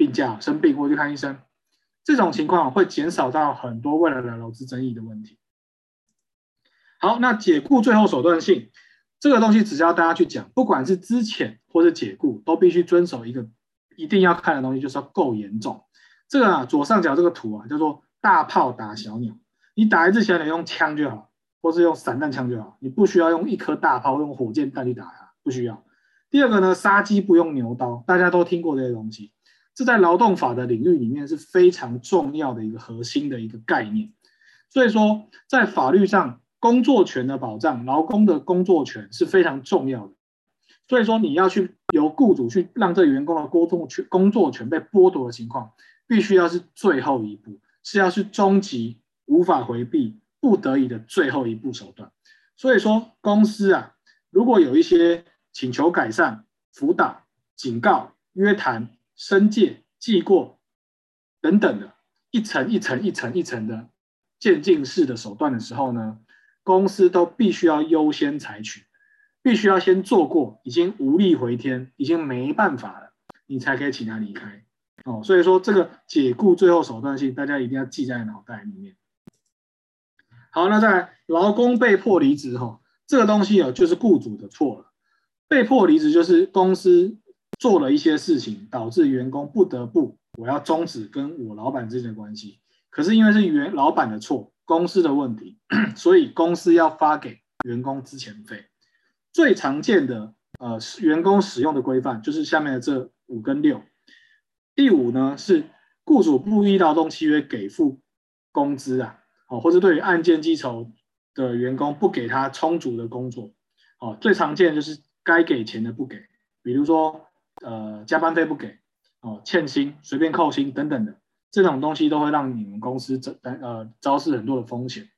病假生病或去看医生，这种情况会减少到很多未来的劳资争议的问题。好，那解雇最后手段性这个东西，只要大家去讲，不管是之前或是解雇，都必须遵守一个一定要看的东西，就是要够严重。这个啊，左上角这个图啊，叫做大炮打小鸟。你打一只小鸟用枪就好，或是用散弹枪就好，你不需要用一颗大炮，用火箭弹去打它，不需要。第二个呢，杀鸡不用牛刀，大家都听过这些东西。这在劳动法的领域里面是非常重要的一个核心的一个概念，所以说在法律上，工作权的保障，劳工的工作权是非常重要的。所以说你要去由雇主去让这员工的工作权工作权被剥夺的情况，必须要是最后一步，是要是终极无法回避、不得已的最后一步手段。所以说公司啊，如果有一些请求改善、辅导、警告、约谈。申诫、记过等等的一层一层、一层一层的渐进式的手段的时候呢，公司都必须要优先采取，必须要先做过，已经无力回天，已经没办法了，你才可以请他离开。哦，所以说这个解雇最后手段性，大家一定要记在脑袋里面。好，那再来，劳工被迫离职哈，这个东西啊就是雇主的错了。被迫离职就是公司做了一些事情，导致员工不得不我要终止跟我老板之间的关系。可是因为是原老板的错，公司的问题，所以公司要发给员工资遣费。最常见的呃员工使用的规范就是下面的这五跟六。第五呢是雇主不依劳动契约给付工资啊，哦，或者对于案件积酬的员工不给他充足的工作，哦，最常见就是该给钱的不给，比如说呃加班费不给，哦欠薪随便扣薪等等的，这种东西都会让你们公司遭呃遭受很多的风险。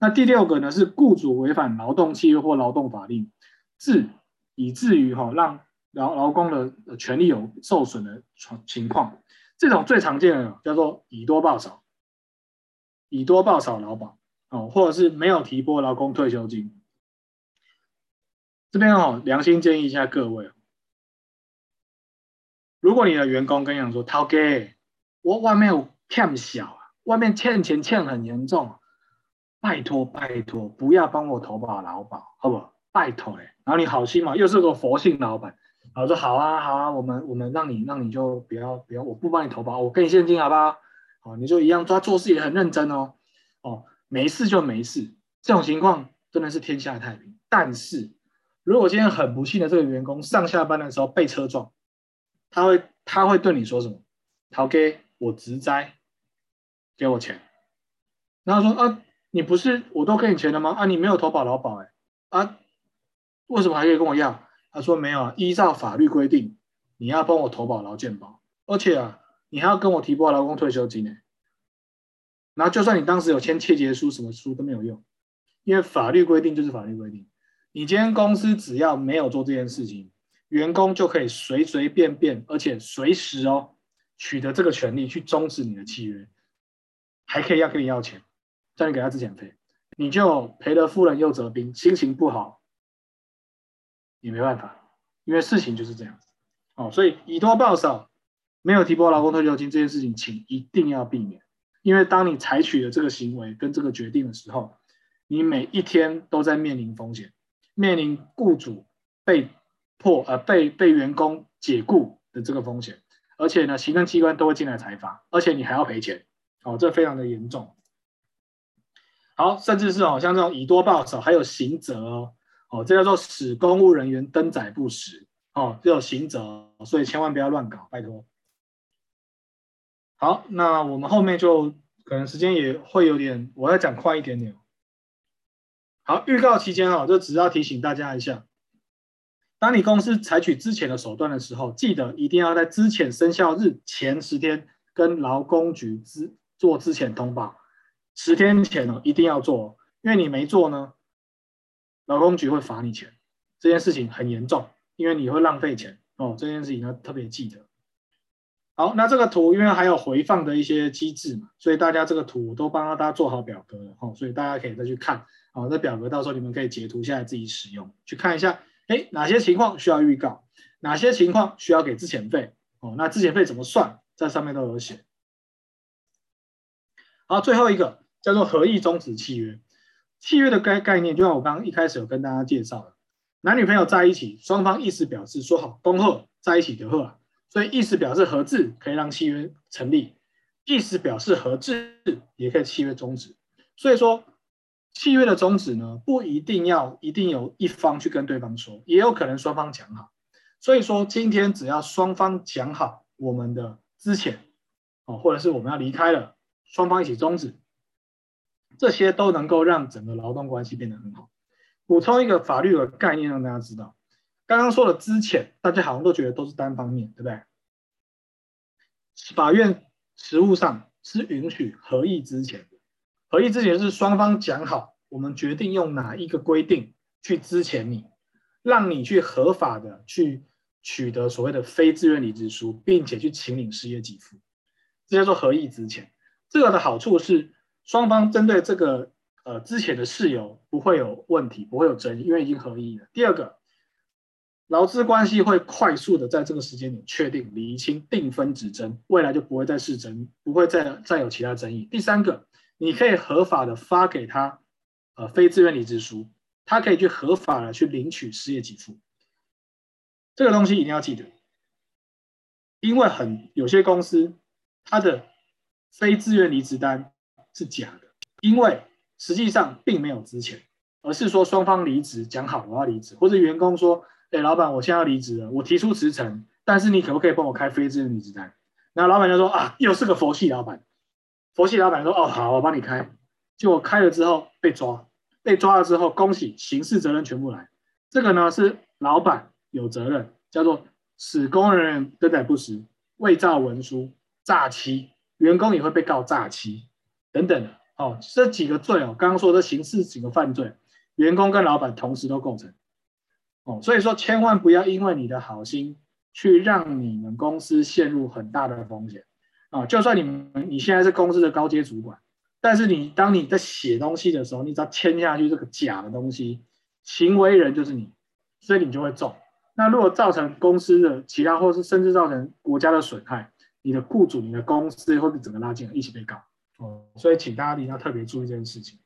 那第六个呢是雇主违反劳动契约或劳动法令，致以至于哈让。劳劳工的权利有受损的情况，这种最常见的叫做以多报少，以多报少劳保哦，或者是没有提拨劳工退休金。这边哦，良心建议一下各位，如果你的员工跟你讲说，涛哥，我外面有欠小啊，外面欠钱欠很严重，拜托拜托，不要帮我投保劳保，好不好？拜托嘞，然后你好心嘛，又是个佛性老板。我说好啊，好啊，我们我们让你让你就不要不要，我不帮你投保，我给你现金好不好？哦，你就一样，他做事也很认真哦。哦，没事就没事，这种情况真的是天下太平。但是如果今天很不幸的这个员工上下班的时候被车撞，他会他会对你说什么？好给我直灾，给我钱。然后说啊，你不是我都给你钱了吗？啊，你没有投保劳保哎，啊，为什么还可以跟我要？他说没有啊，依照法律规定，你要帮我投保劳健保，而且啊，你还要跟我提拨劳工退休金呢。然后就算你当时有签切结书，什么书都没有用，因为法律规定就是法律规定。你今天公司只要没有做这件事情，员工就可以随随便便，而且随时哦，取得这个权利去终止你的契约，还可以要跟你要钱，叫你给他资遣费，你就赔了夫人又折兵，心情不好。也没办法，因为事情就是这样子哦，所以以多报少，没有提拨劳工退休金这件事情，请一定要避免。因为当你采取了这个行为跟这个决定的时候，你每一天都在面临风险，面临雇主被迫呃被被员工解雇的这个风险，而且呢，行政机关都会进来采罚，而且你还要赔钱哦，这非常的严重。好，甚至是哦，像这种以多报少，还有刑责哦。哦，这叫做使公务人员登载不实，哦，这有刑责，所以千万不要乱搞，拜托。好，那我们后面就可能时间也会有点，我要讲快一点点。好，预告期间啊，就只要提醒大家一下，当你公司采取资遣的手段的时候，记得一定要在资遣生效日前十天跟劳工局资做资遣通报，十天前哦一定要做，因为你没做呢。劳工局会罚你钱，这件事情很严重，因为你会浪费钱哦。这件事情要特别记得。好，那这个图因为还有回放的一些机制嘛，所以大家这个图都帮大家做好表格了哦，所以大家可以再去看。好，这表格到时候你们可以截图下来自己使用，去看一下，哎，哪些情况需要预告，哪些情况需要给资遣费哦。那资遣费怎么算，在上面都有写。好，最后一个叫做合意终止契约。契约的概概念，就像我刚刚一开始有跟大家介绍的，男女朋友在一起，双方意思表示说好，恭贺在一起的贺，所以意思表示合致可以让契约成立，意思表示合致也可以契约终止。所以说契约的终止呢，不一定要一定有一方去跟对方说，也有可能双方讲好。所以说今天只要双方讲好我们的之前哦，或者是我们要离开了，双方一起终止。这些都能够让整个劳动关系变得很好。补充一个法律的概念，让大家知道，刚刚说的资遣，大家好像都觉得都是单方面，对不对？法院实务上是允许合意资遣的。合意资遣是双方讲好，我们决定用哪一个规定去资遣你，让你去合法的去取得所谓的非自愿离职书，并且去请领失业给付，这叫做合意资遣。这个的好处是。双方针对这个呃资遣的事由不会有问题，不会有争议，因为已经合意了。第二个，劳资关系会快速的在这个时间点确定、厘清、定分止争，未来就不会再是争，不会再再有其他争议。第三个，你可以合法的发给他呃非自愿离职书，他可以去合法的去领取失业给付。这个东西一定要记得，因为很有些公司他的非自愿离职单是假的，因为实际上并没有资遣，而是说双方离职讲好我要离职，或者员工说。哎，老板，我现在要离职了，我提出辞呈，但是你可不可以帮我开非自愿离职单？然后老板就说啊，又是个佛系老板，佛系老板说哦好，我帮你开。结果开了之后被抓，被抓了之后，恭喜刑事责任全部来。这个呢是老板有责任，叫做使工人员更改不实、伪造文书、诈欺，员工也会被告诈欺等等。哦，这几个罪哦，刚刚说的刑事几个犯罪，员工跟老板同时都构成。哦，所以说千万不要因为你的好心去让你们公司陷入很大的风险啊！就算你们你现在是公司的高阶主管，但是你当你在写东西的时候，你只要签下去这个假的东西，行为人就是你，所以你就会中。那如果造成公司的其他，或是甚至造成国家的损害，你的雇主、你的公司会被整个拉进来一起被告。哦，所以请大家一定要特别注意这件事情。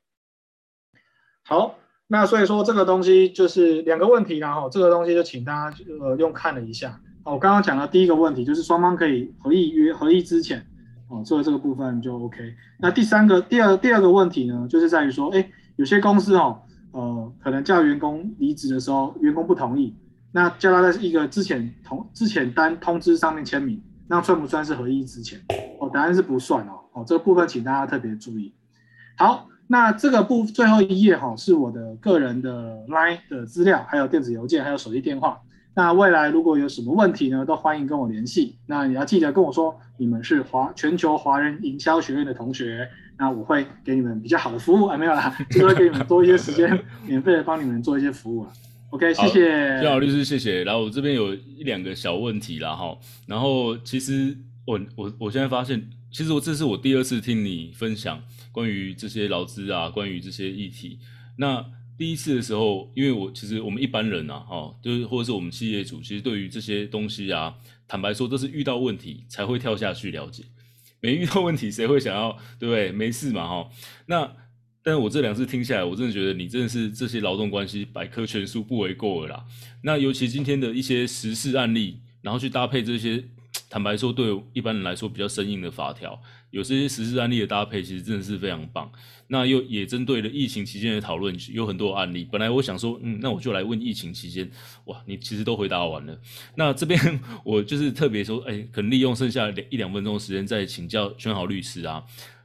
好。那所以说这个东西就是两个问题，然后这个东西就请大家呃用看了一下。哦，我刚刚讲的第一个问题就是双方可以合意约合意之前，哦，做这个部分就 OK。那第三个第二第二个问题呢，就是在于说，哎，有些公司哦，呃，可能叫员工离职的时候，员工不同意，那叫他在一个之前同之前单通知上面签名，那算不算是合意之前？哦，答案是不算哦。哦，这个部分请大家特别注意。好。那这个部最后一页哈，是我的个人的 LINE 的资料，还有电子邮件，还有手机电话。那未来如果有什么问题呢，都欢迎跟我联系。那你要记得跟我说，你们是华全球华人营销学院的同学，那我会给你们比较好的服务。啊，没有啦，就会给你们多一些时间，免费的帮你们做一些服务啊。OK，谢谢，宣豪律师，谢谢。然后我这边有一两个小问题啦哈。然后其实我我我现在发现，其实我这是我第二次听你分享。关于这些劳资啊，关于这些议题，那第一次的时候，因为我其实我们一般人啊，哦，就是或者是我们企业主，其实对于这些东西啊，坦白说都是遇到问题才会跳下去了解，没遇到问题谁会想要，对不对？没事嘛，哈。那但是我这两次听下来，我真的觉得你真的是这些劳动关系百科全书不为过啦。那尤其今天的一些时事案例，然后去搭配这些。坦白说，对一般人来说比较生硬的法条，有这些实施案例的搭配，其实真的是非常棒。那又也针对了疫情期间的讨论，有很多案例。本来我想说，嗯，那我就来问疫情期间，哇，你其实都回答完了。那这边 我就是特别说，哎，可能利用剩下两一两分钟的时间，再请教宣豪律师啊，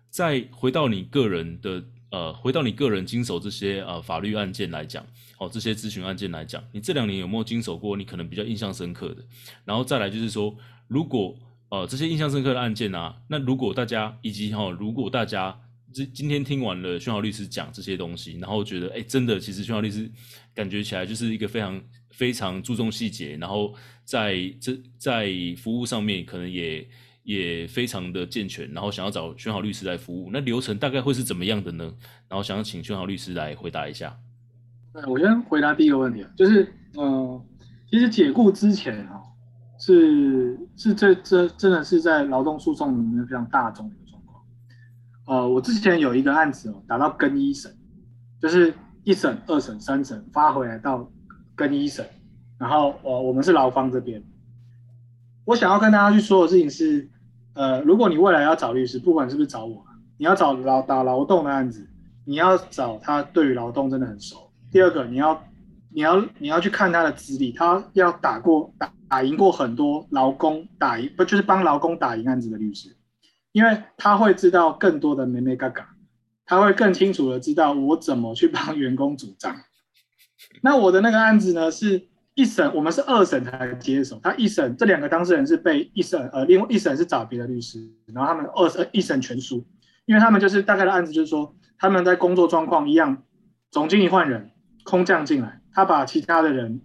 再回到你个人的。呃，回到你个人经手这些呃法律案件来讲，哦，这些咨询案件来讲，你这两年有没有经手过你可能比较印象深刻的？然后再来就是说，如果呃这些印象深刻的案件啊，那如果大家以及哈、如果大家今今天听完了宣豪律师讲这些东西，然后觉得哎，真的其实宣豪律师感觉起来就是一个非常非常注重细节，然后在这在服务上面可能也。也非常的健全，然后想要找宣豪律师来服务，那流程大概会是怎么样的呢？然后想要请宣豪律师来回答一下。对，我先回答第一个问题啊，就是，嗯、其实解雇之前啊，是是这这真的是在劳动诉讼里面非常大众的一个状况。呃，我之前有一个案子哦，打到更一审，就是一审、二审、三审发回来到更一审，然后呃，我们是劳方这边，我想要跟大家去说的事情是。呃，如果你未来要找律师，不管是不是找我，你要找劳打劳动的案子，你要找他对于劳动真的很熟。第二个，你要你要你要去看他的资历，他要打过打打赢过很多劳工打赢不就是帮劳工打赢案子的律师，因为他会知道更多的眉眉角角，他会更清楚的知道我怎么去帮员工主张。那我的那个案子呢是。一审我们是二审才接手，他一审这两个当事人是被一审呃，另外一审是找别的律师，然后他们二审一审全输，因为他们就是大概的案子就是说他们在工作状况一样，总经理换人，空降进来，他把其他的人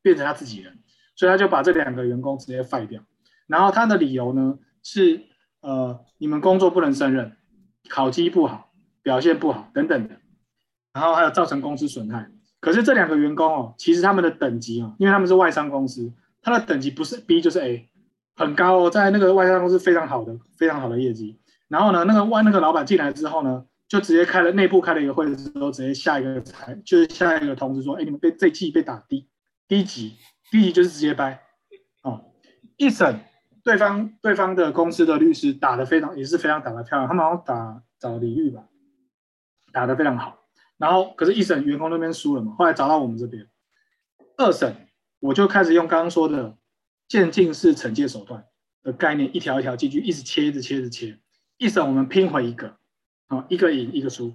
变成他自己人，所以他就把这两个员工直接废掉，然后他的理由呢是呃你们工作不能胜任，考绩不好，表现不好等等的，然后还有造成公司损害。可是这两个员工哦，其实他们的等级哦，因为他们是外商公司，他的等级不是 B 就是 A，很高哦，在那个外商公司非常好的非常好的业绩。然后呢，那个外那个老板进来之后呢，就直接开了内部开了一个会之后，直接下一个台就是下一个通知说，哎，你们被这季被打低低级，低级就是直接掰哦。一审对方对方的公司的律师打得非常也是非常打得漂亮，他们好像打找李玉吧，打得非常好。然后可是，一审员工那边输了嘛，后来找到我们这边。二审我就开始用刚刚说的渐进式惩戒手段的概念，一条一条进去，一直切，一直切，一直切。一审我们拼回一个，啊，一个赢一个输，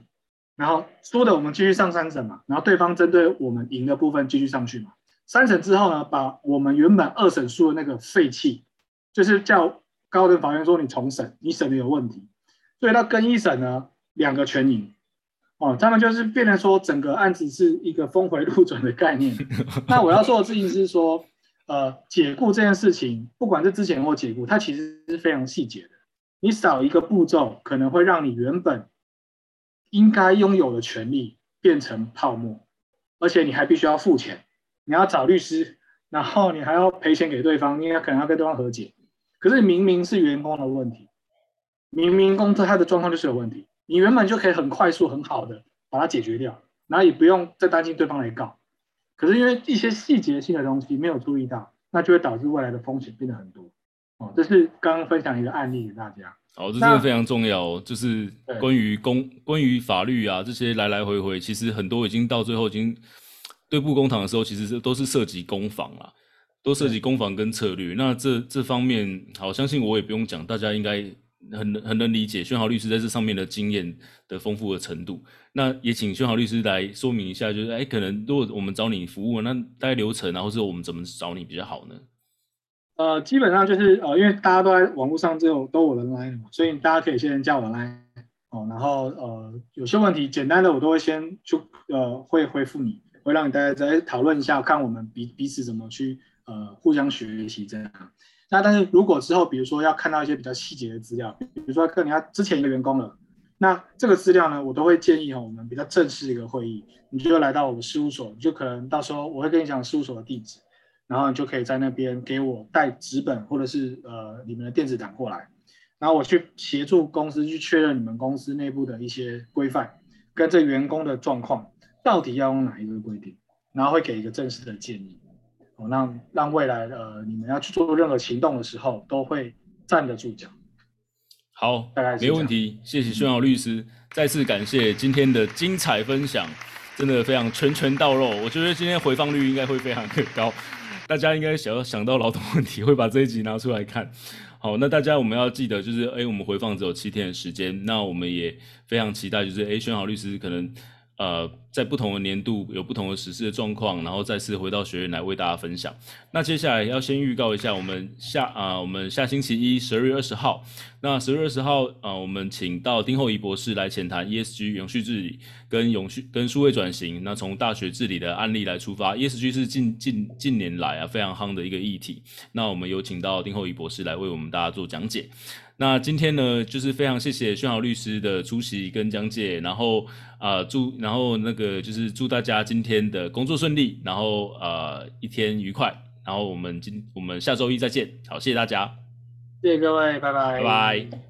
然后输的我们继续上三审嘛，然后对方针对我们赢的部分继续上去嘛。三审之后呢，把我们原本二审输的那个废弃，就是叫高等法院说你重审，你审的有问题，所以到更一审呢，两个全赢。哦，他们就是变成说，整个案子是一个峰回路转的概念。那我要说的事情是说，呃，解雇这件事情，不管是之前或解雇，它其实是非常细节的。你少一个步骤，可能会让你原本应该拥有的权利变成泡沫，而且你还必须要付钱，你要找律师，然后你还要赔钱给对方，你也可能要跟对方和解。可是明明是员工的问题，明明公司他的状况就是有问题。你原本就可以很快速、很好的把它解决掉，然后也不用再担心对方来告。可是因为一些细节性的东西没有注意到，那就会导致未来的风险变得很多。哦，这是刚刚分享一个案例给大家。哦，这真的非常重要哦，就是关于公、关于法律啊这些来来回回，其实很多已经到最后已经对簿公堂的时候，其实是都是涉及攻防啦，都涉及攻防跟策略。那这这方面，好，相信我也不用讲，大家应该。很很能理解宣豪律师在这上面的经验的丰富的程度，那也请宣豪律师来说明一下，就是哎，可能如果我们找你服务，那大概流程啊，或是我们怎么找你比较好呢？呃，基本上就是呃，因为大家都在网络上只有都有人来嘛，所以大家可以先加我来哦，然后呃，有些问题简单的我都会先就呃会回复你，会让你大家再讨论一下，看我们彼彼此怎么去呃互相学习这样。那但是如果之后，比如说要看到一些比较细节的资料，比如说跟人家之前一个员工了，那这个资料呢，我都会建议哈，我们比较正式一个会议，你就来到我们事务所，你就可能到时候我会跟你讲事务所的地址，然后你就可以在那边给我带纸本或者是呃你们的电子档过来，然后我去协助公司去确认你们公司内部的一些规范跟这员工的状况到底要用哪一个规定，然后会给一个正式的建议。哦，让让未来呃，你们要去做任何行动的时候，都会站得住脚。好，大概没问题。谢谢轩豪律师，嗯，再次感谢今天的精彩分享，真的非常拳拳到肉。我觉得今天回放率应该会非常的高，大家应该想要想到劳动问题，会把这一集拿出来看。好，那大家我们要记得，就是哎，我们回放只有七天的时间，那我们也非常期待，就是哎，轩豪律师可能。呃，在不同的年度有不同的实施的状况，然后再次回到学院来为大家分享。那接下来要先预告一下，我们下啊、我们下星期一十二月二十号，那十二月二十号啊、我们请到丁厚仪博士来浅谈 ESG 永续治理跟永续跟数位转型。那从大学治理的案例来出发，ESG 是近近近年来啊非常夯的一个议题。那我们有请到丁厚仪博士来为我们大家做讲解。那今天呢，就是非常谢谢宣豪律师的出席跟讲解，然后啊、呃、祝，然后那个就是祝大家今天的工作顺利，然后呃一天愉快，然后我们今我们下周一再见，好，谢谢大家，谢谢各位，拜拜，拜拜。